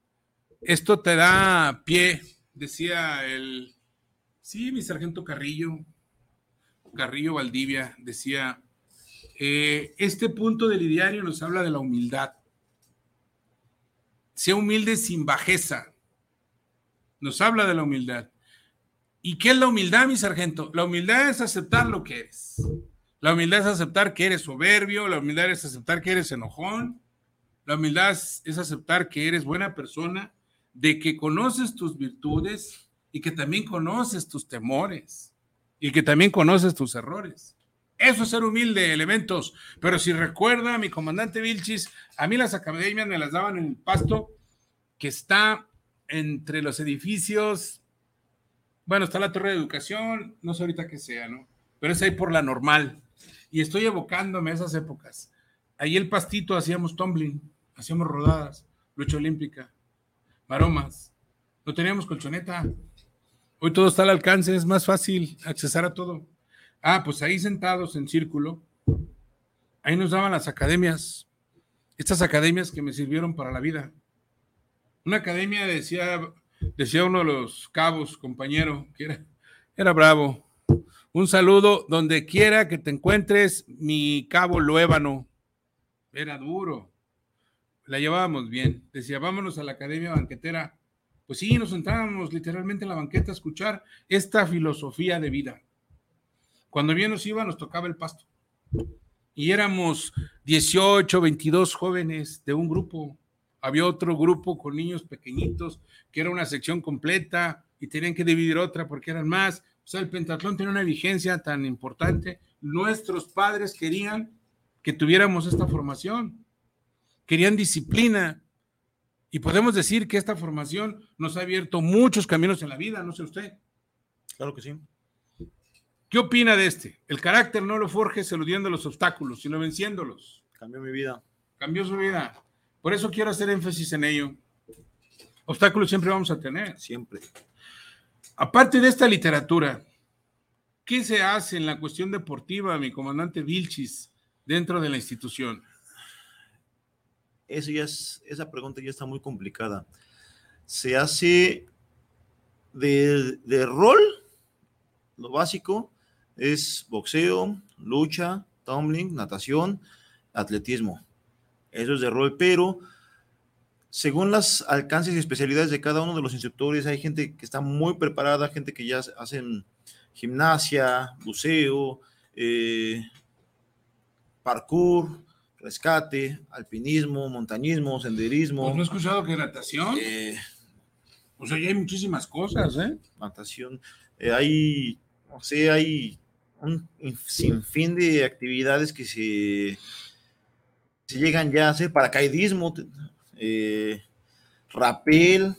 Esto te da pie, decía el Sí, mi sargento Carrillo, Carrillo Valdivia, decía, eh, este punto del ideario nos habla de la humildad. Sea humilde sin bajeza. Nos habla de la humildad. ¿Y qué es la humildad, mi sargento? La humildad es aceptar lo que eres. La humildad es aceptar que eres soberbio, la humildad es aceptar que eres enojón, la humildad es aceptar que eres buena persona, de que conoces tus virtudes y que también conoces tus temores y que también conoces tus errores. Eso es ser humilde, elementos. Pero si recuerda, mi comandante Vilchis, a mí las academias me las daban en el pasto que está entre los edificios. Bueno, está la torre de educación, no sé ahorita qué sea, ¿no? Pero es ahí por la normal. Y estoy evocándome a esas épocas. Ahí el pastito hacíamos tumbling, hacíamos rodadas, lucha olímpica, maromas. No teníamos colchoneta. Hoy todo está al alcance, es más fácil accesar a todo. Ah, pues ahí sentados en círculo, ahí nos daban las academias, estas academias que me sirvieron para la vida. Una academia decía, decía uno de los cabos, compañero, que era, era bravo. Un saludo donde quiera que te encuentres, mi cabo Luébano. Era duro. La llevábamos bien. Decía, vámonos a la academia banquetera. Pues sí, nos sentábamos literalmente en la banqueta a escuchar esta filosofía de vida. Cuando bien nos iba, nos tocaba el pasto. Y éramos 18, 22 jóvenes de un grupo. Había otro grupo con niños pequeñitos, que era una sección completa y tenían que dividir otra porque eran más. O sea, el pentatlón tiene una vigencia tan importante. Nuestros padres querían que tuviéramos esta formación. Querían disciplina. Y podemos decir que esta formación nos ha abierto muchos caminos en la vida, no sé usted. Claro que sí. ¿Qué opina de este? El carácter no lo forjes eludiendo los obstáculos, sino venciéndolos. Cambió mi vida. Cambió su vida. Por eso quiero hacer énfasis en ello. Obstáculos siempre vamos a tener. Siempre. Aparte de esta literatura, ¿qué se hace en la cuestión deportiva, mi comandante Vilchis, dentro de la institución? Es, esa pregunta ya está muy complicada. Se hace de, de rol, lo básico, es boxeo, lucha, tumbling, natación, atletismo. Eso es de rol, pero según los alcances y especialidades de cada uno de los instructores, hay gente que está muy preparada, gente que ya hacen gimnasia, buceo, eh, parkour, rescate, alpinismo, montañismo, senderismo. Pues no he escuchado que natación. eh, O sea, ya hay muchísimas cosas, ¿eh? natación. eh, hay, no sé, hay un sinfín de actividades que se, se llegan ya a hacer, paracaidismo, eh, rapel,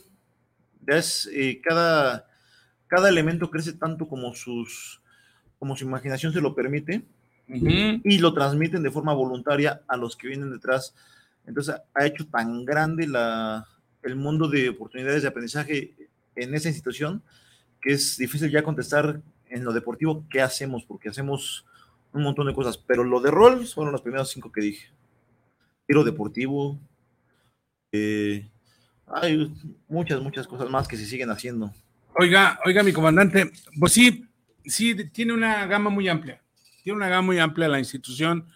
ya es, eh, cada, cada elemento crece tanto como sus como su imaginación se lo permite Y lo transmiten de forma voluntaria a los que vienen detrás. Entonces ha hecho tan grande la, el mundo de oportunidades de aprendizaje en esa institución que es difícil ya contestar en lo deportivo qué hacemos, porque hacemos un montón de cosas, pero lo de rol fueron los primeros cinco que dije. Tiro deportivo, eh, hay muchas, muchas cosas más que se siguen haciendo. Oiga, oiga, mi comandante, pues sí, sí, tiene una gama muy amplia. Tiene una gama muy amplia la institución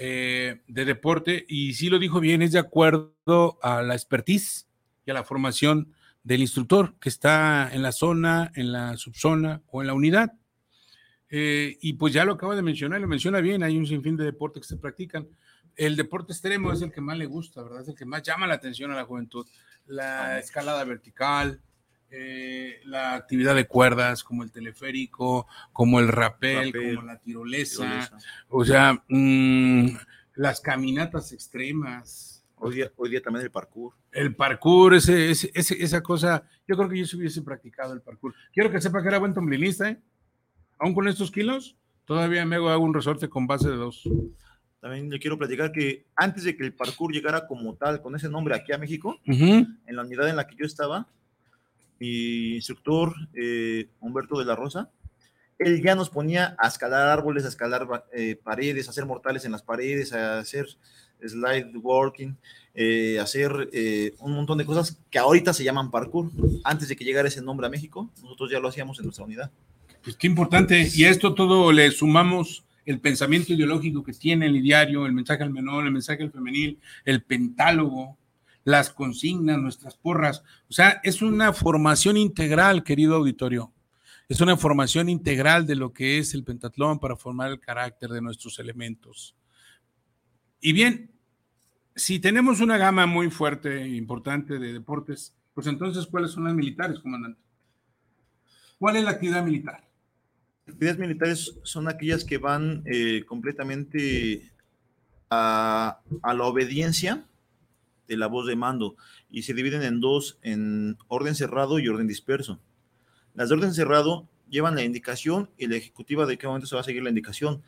eh, de deporte y sí lo dijo bien, es de acuerdo a la expertise y a la formación del instructor que está en la zona, en la subzona o en la unidad. Eh, y pues ya lo acaba de mencionar, lo menciona bien, hay un sinfín de deportes que se practican. El deporte extremo es el que más le gusta, ¿verdad? Es el que más llama la atención a la juventud. La escalada vertical, eh, la actividad de cuerdas, como el teleférico, como el rapel, Rapel, como la tirolesa, Tirolesa. o sea, mm, las caminatas extremas, Hoy día, hoy día también el parkour. el parkour, ese, ese- esa cosa, yo creo que yo sí hubiese practicado el parkour. Quiero que sepa que era buen tomblinista, ¿eh? Aún con estos kilos, todavía me hago, un resorte con base de dos. También le quiero platicar que antes de que el parkour llegara como tal, con ese nombre aquí a México, Ujú. en la unidad en la que yo estaba, mi instructor eh, Humberto de la Rosa, él ya nos ponía a escalar árboles, a escalar eh, paredes, a hacer mortales en las paredes, a hacer slide walking, eh, hacer eh, un montón de cosas que ahorita se llaman parkour. Antes de que llegara ese nombre a México, nosotros ya lo hacíamos en nuestra unidad. Pues qué importante. Y a esto todo le sumamos el pensamiento ideológico que tiene el diario, el mensaje al menor, el mensaje al femenil, el pentálogo, las consignas, nuestras porras. O sea, es una formación integral, querido auditorio. Es una formación integral de lo que es el pentatlón para formar el carácter de nuestros elementos. Y bien, si tenemos una gama muy fuerte e importante de deportes, pues entonces, ¿cuáles son las militares, comandante? ¿Cuál es la actividad militar? actividades militares son aquellas que van eh, completamente a, a, la obediencia de la voz de mando y se dividen en dos, en orden cerrado y orden disperso. Las de orden cerrado llevan la indicación y la ejecutiva de qué momento se va a seguir la indicación.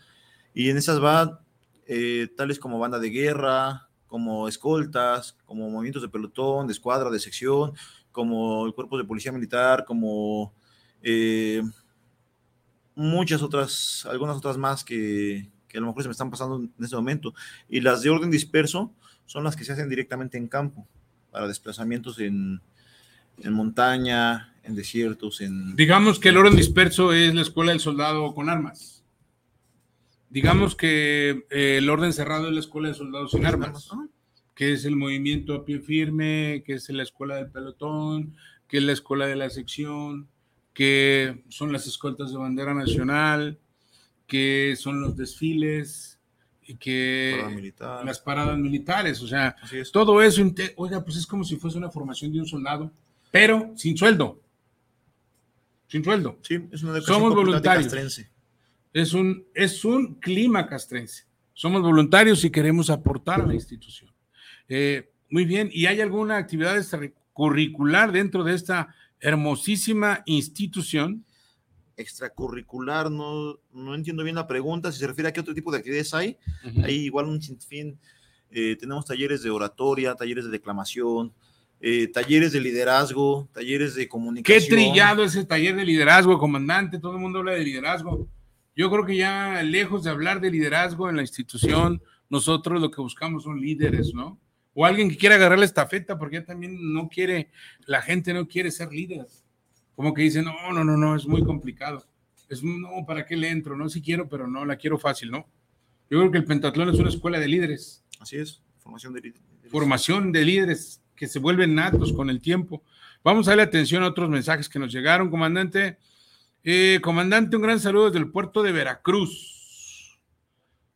Y en esas va eh, tales como banda de guerra, como escoltas, como movimientos de pelotón, de escuadra, de sección, como el cuerpo de policía militar, como eh, muchas otras, algunas otras más que, que, a lo mejor se me están pasando en este momento. Y las de orden disperso son las que se hacen directamente en campo, para desplazamientos en, en montaña, en desiertos, en... Digamos que el orden disperso es la escuela del soldado con armas. Digamos que eh, el orden cerrado es la escuela de soldados sin armas, que es el movimiento a pie firme, que es la escuela del pelotón, que es la escuela de la sección, que son las escoltas de bandera nacional, que son los desfiles, que militar. las paradas militares, o sea, todo eso, oiga, pues es como si fuese una formación de un soldado, pero sin sueldo. Sin sueldo. Sí, es una Somos voluntarios. Castrense. Es un, es un clima castrense. Somos voluntarios y queremos aportar a la institución. Eh, muy bien, ¿y hay alguna actividad curricular dentro de esta hermosísima institución? Extracurricular, no, no entiendo bien la pregunta, si se refiere a qué otro tipo de actividades hay. Uh -huh. Hay igual un sinfín, eh, tenemos talleres de oratoria, talleres de declamación, eh, talleres de liderazgo, talleres de comunicación. Qué trillado ese taller de liderazgo, comandante, todo el mundo habla de liderazgo. Yo creo que ya lejos de hablar de liderazgo en la institución, nosotros lo que buscamos son líderes, ¿no? O alguien que quiera agarrar la estafeta, porque ya también no quiere, la gente no quiere ser líder. Como que dice, no, no, no, no, es muy complicado. Es, no, ¿para qué le entro? No, si quiero, pero no, la quiero fácil, ¿no? Yo creo que el pentatlón es una escuela de líderes. Así es, formación de líderes. Formación de líderes que se vuelven natos con el tiempo. Vamos a darle atención a otros mensajes que nos llegaron, comandante. Eh, comandante, un gran saludo desde el puerto de Veracruz.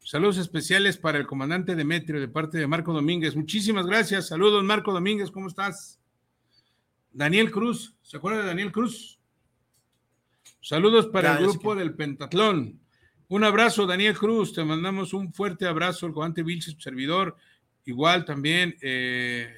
Saludos especiales para el comandante Demetrio de parte de Marco Domínguez. Muchísimas gracias. Saludos, Marco Domínguez, ¿cómo estás? Daniel Cruz, ¿se acuerda de Daniel Cruz? Saludos para el grupo del Pentatlón. Un abrazo, Daniel Cruz. Te mandamos un fuerte abrazo, el comandante Vilches, servidor. Igual también, eh,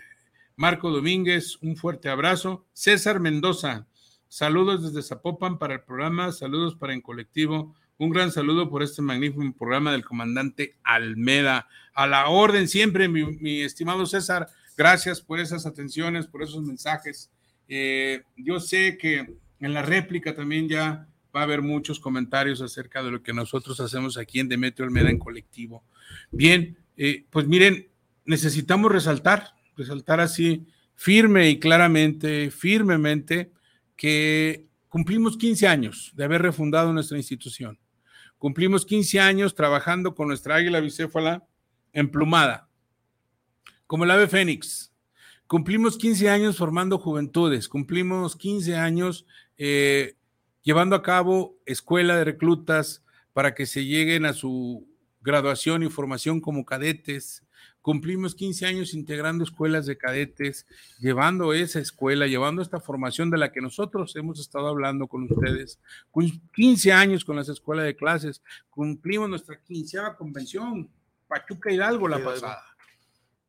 Marco Domínguez, un fuerte abrazo. César Mendoza, saludos desde Zapopan para el programa, saludos para En Colectivo. Un gran saludo por este magnífico programa del comandante Almeda. A la orden siempre, mi, mi estimado César. Gracias por esas atenciones, por esos mensajes. Eh, yo sé que en la réplica también ya va a haber muchos comentarios acerca de lo que nosotros hacemos aquí en Demetrio Almeda en colectivo. Bien, eh, pues miren, necesitamos resaltar, resaltar así firme y claramente, firmemente, que cumplimos 15 años de haber refundado nuestra institución. Cumplimos 15 años trabajando con nuestra águila bicéfala emplumada, como el ave fénix. Cumplimos 15 años formando juventudes, cumplimos 15 años eh, llevando a cabo escuela de reclutas para que se lleguen a su graduación y formación como cadetes. Cumplimos 15 años integrando escuelas de cadetes, llevando esa escuela, llevando esta formación de la que nosotros hemos estado hablando con ustedes. 15 años con las escuelas de clases. Cumplimos nuestra quinceava convención, Pachuca Hidalgo la pasada.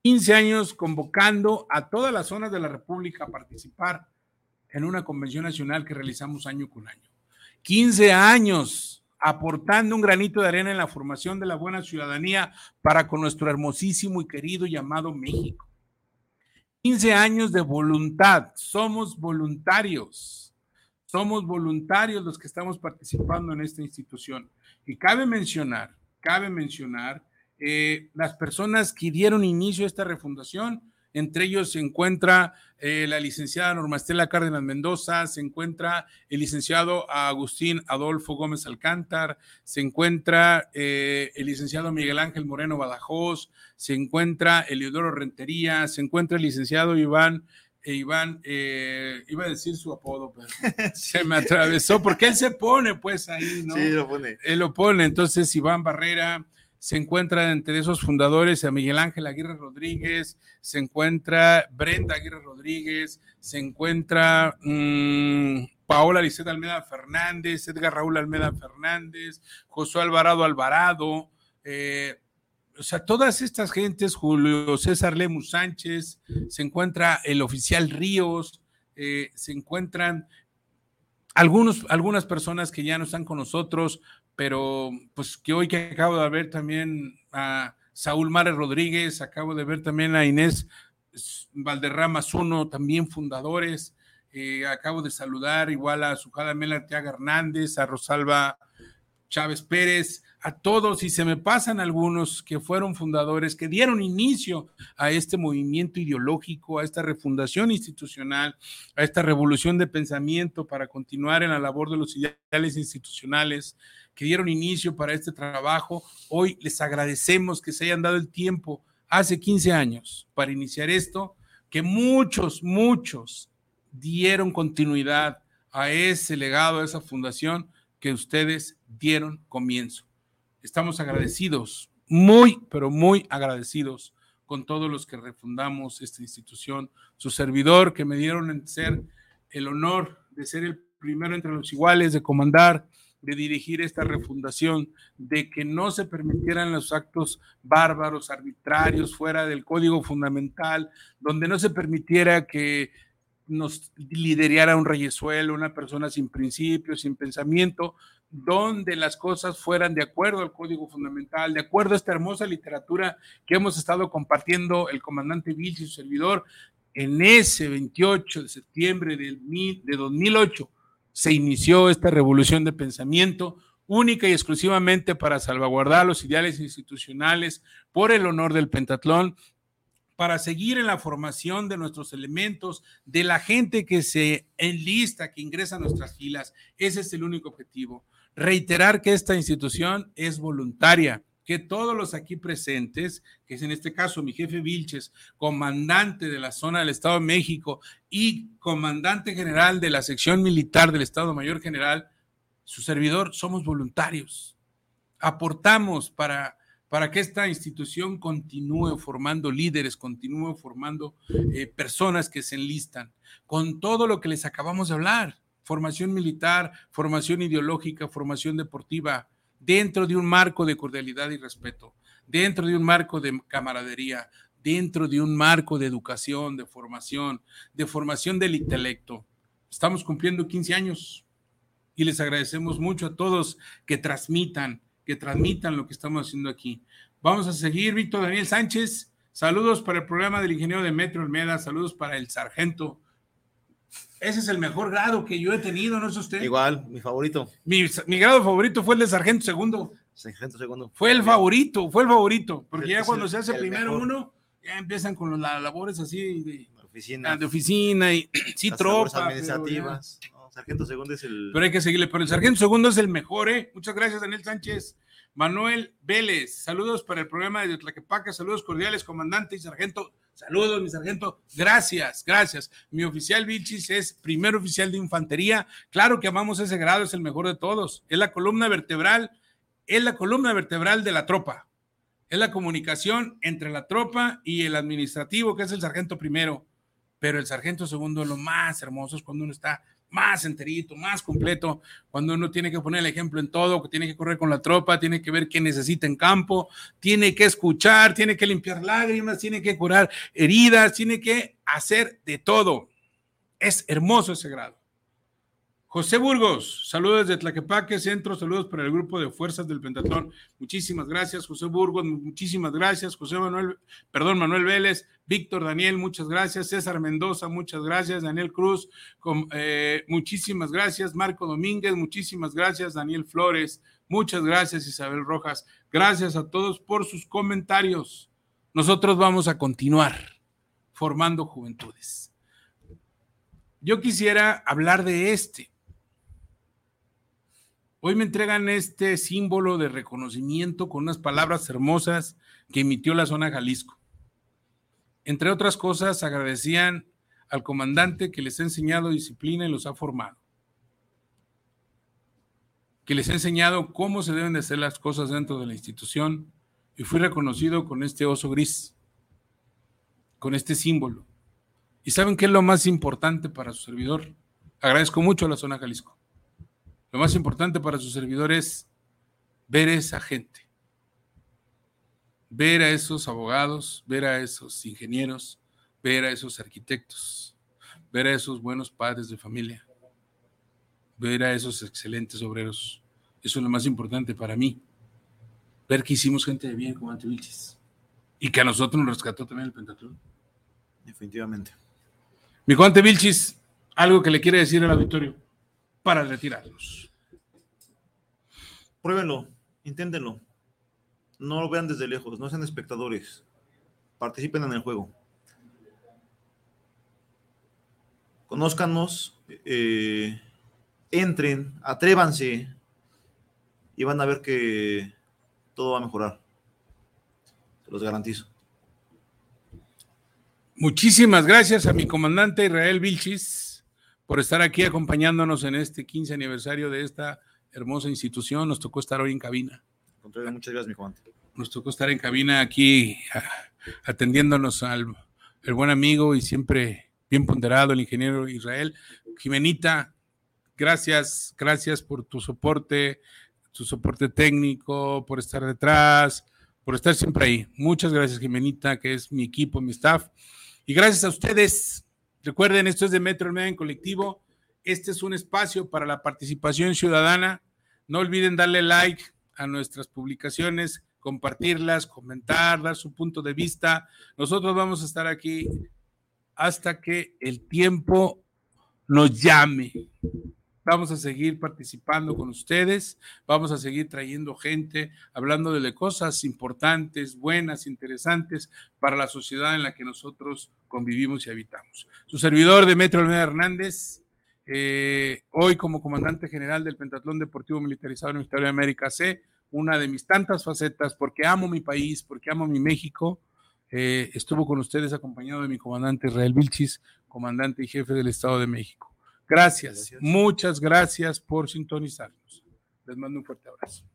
15 años convocando a todas las zonas de la República a participar en una convención nacional que realizamos año con año. 15 años aportando un granito de arena en la formación de la buena ciudadanía para con nuestro hermosísimo y querido llamado México. 15 años de voluntad, somos voluntarios, somos voluntarios los que estamos participando en esta institución. Y cabe mencionar, cabe mencionar eh, las personas que dieron inicio a esta refundación, entre ellos se encuentra eh, la licenciada Norma Estela Cárdenas Mendoza, se encuentra el licenciado Agustín Adolfo Gómez Alcántar, se encuentra eh, el licenciado Miguel Ángel Moreno Badajoz, se encuentra Eliodoro Rentería, se encuentra el licenciado Iván e Iván, eh, iba a decir su apodo, pero [laughs] se me atravesó, porque él se pone pues ahí, ¿no? Sí, lo pone. Él lo pone, entonces Iván Barrera, se encuentra entre esos fundadores a Miguel Ángel Aguirre Rodríguez, se encuentra Brenda Aguirre Rodríguez, se encuentra mm, Paola Lisset Almeda Fernández, Edgar Raúl Almeda Fernández, Josué Alvarado Alvarado, eh, o sea, todas estas gentes, Julio César Lemus Sánchez, se encuentra el oficial Ríos, eh, se encuentran algunos, algunas personas que ya no están con nosotros, pero pues que hoy que acabo de ver también a Saúl Mare Rodríguez, acabo de ver también a Inés Valderrama Zuno, también fundadores, eh, acabo de saludar igual a Sujada Mela Arteaga Hernández, a Rosalba Chávez Pérez, a todos, y se me pasan algunos que fueron fundadores, que dieron inicio a este movimiento ideológico, a esta refundación institucional, a esta revolución de pensamiento para continuar en la labor de los ideales institucionales, que dieron inicio para este trabajo. Hoy les agradecemos que se hayan dado el tiempo hace 15 años para iniciar esto, que muchos, muchos dieron continuidad a ese legado, a esa fundación que ustedes dieron comienzo. Estamos agradecidos, muy, pero muy agradecidos con todos los que refundamos esta institución. Su servidor, que me dieron en ser el honor de ser el primero entre los iguales, de comandar de dirigir esta refundación, de que no se permitieran los actos bárbaros, arbitrarios, fuera del código fundamental, donde no se permitiera que nos liderara un reyesuelo, una persona sin principios, sin pensamiento, donde las cosas fueran de acuerdo al código fundamental, de acuerdo a esta hermosa literatura que hemos estado compartiendo el comandante Vilch y su servidor en ese 28 de septiembre de 2008 se inició esta revolución de pensamiento única y exclusivamente para salvaguardar los ideales institucionales por el honor del pentatlón, para seguir en la formación de nuestros elementos, de la gente que se enlista, que ingresa a nuestras filas. Ese es el único objetivo. Reiterar que esta institución es voluntaria, que todos los aquí presentes, que es en este caso mi jefe Vilches, comandante de la zona del Estado de México y comandante general de la sección militar del Estado Mayor General, su servidor, somos voluntarios. Aportamos para, para que esta institución continúe formando líderes, continúe formando eh, personas que se enlistan, con todo lo que les acabamos de hablar, formación militar, formación ideológica, formación deportiva, dentro de un marco de cordialidad y respeto, dentro de un marco de camaradería, dentro de un marco de educación, de formación, de formación del intelecto. Estamos cumpliendo 15 años y les agradecemos mucho a todos que transmitan, que transmitan lo que estamos haciendo aquí. Vamos a seguir, Víctor Daniel Sánchez. Saludos para el programa del ingeniero de Metro Almeda, saludos para el sargento ese es el mejor grado que yo he tenido, ¿no es usted? Igual, mi favorito. Mi, grado favorito fue el de sargento segundo. Sargento segundo. Fue el favorito, fue el favorito. Porque ya cuando se hace primero uno, ya empiezan con las labores así de oficina, de oficina y [clears throat] sí, tropas. administrativas. sargento segundo es el. Pero hay que seguirle. Pero el sargento segundo es el mejor, ¿eh? Muchas gracias, Daniel Sánchez. Manuel Vélez, saludos para el programa de Tlaquepaque, saludos cordiales, comandante y sargento Saludos, mi sargento. Gracias, gracias. Mi oficial Vilchis es primer oficial de infantería. Claro que amamos ese grado, es el mejor de todos. Es la columna vertebral, es la columna vertebral de la tropa. Es la comunicación entre la tropa y el administrativo, que es el sargento primero. Pero el sargento segundo, lo más hermoso es cuando uno está más enterito, más completo, cuando uno tiene que poner el ejemplo en todo, que tiene que correr con la tropa, tiene que ver qué necesita en campo, tiene que escuchar, tiene que limpiar lágrimas, tiene que curar heridas, tiene que hacer de todo. Es hermoso ese grado. José Burgos, saludos desde Tlaquepaque Centro, saludos para el grupo de fuerzas del Pentatlón. Muchísimas gracias, José Burgos, muchísimas gracias, José Manuel, perdón, Manuel Vélez, Víctor Daniel, muchas gracias, César Mendoza, muchas gracias, Daniel Cruz, eh, muchísimas gracias, Marco Domínguez, muchísimas gracias, Daniel Flores, muchas gracias, Isabel Rojas, gracias a todos por sus comentarios. Nosotros vamos a continuar formando juventudes. Yo quisiera hablar de este Hoy me entregan este símbolo de reconocimiento con unas palabras hermosas que emitió la zona Jalisco. Entre otras cosas, agradecían al comandante que les ha enseñado disciplina y los ha formado. Que les ha enseñado cómo se deben de hacer las cosas dentro de la institución, y fui reconocido con este oso gris, con este símbolo. ¿Y saben qué es lo más importante para su servidor? Agradezco mucho a la zona Jalisco. Lo más importante para su servidor es ver a esa gente, ver a esos abogados, ver a esos ingenieros, ver a esos arquitectos, ver a esos buenos padres de familia, ver a esos excelentes obreros. Eso es lo más importante para mí. Ver que hicimos gente de bien como Antivilchis y que a nosotros nos rescató también el Pentatlón. Definitivamente. Mi Juan Vilchis, algo que le quiere decir al auditorio para retirarlos. Pruébenlo, inténtenlo. No lo vean desde lejos, no sean espectadores. Participen en el juego. Conózcanos, eh, entren, atrévanse y van a ver que todo va a mejorar. Se los garantizo. Muchísimas gracias a mi comandante Israel Vilchis por estar aquí acompañándonos en este 15 aniversario de esta hermosa institución. Nos tocó estar hoy en cabina. Muchas gracias, mi comandante. Nos tocó estar en cabina aquí atendiéndonos al el buen amigo y siempre bien ponderado, el ingeniero Israel. Jimenita, gracias, gracias por tu soporte, tu soporte técnico, por estar detrás, por estar siempre ahí. Muchas gracias, Jimenita, que es mi equipo, mi staff. Y gracias a ustedes. Recuerden, esto es de Metro Media en Colectivo. Este es un espacio para la participación ciudadana. No olviden darle like a nuestras publicaciones, compartirlas, comentar, dar su punto de vista. Nosotros vamos a estar aquí hasta que el tiempo nos llame. Vamos a seguir participando con ustedes, vamos a seguir trayendo gente, hablando de cosas importantes, buenas, interesantes para la sociedad en la que nosotros convivimos y habitamos. Su servidor, Demetrio Almeida Hernández, eh, hoy como comandante general del Pentatlón Deportivo Militarizado en Ministerio de América C, una de mis tantas facetas, porque amo mi país, porque amo mi México, eh, estuvo con ustedes acompañado de mi comandante Israel Vilchis, comandante y jefe del Estado de México. Gracias. Muchas gracias por sintonizarnos. Les mando un fuerte abrazo.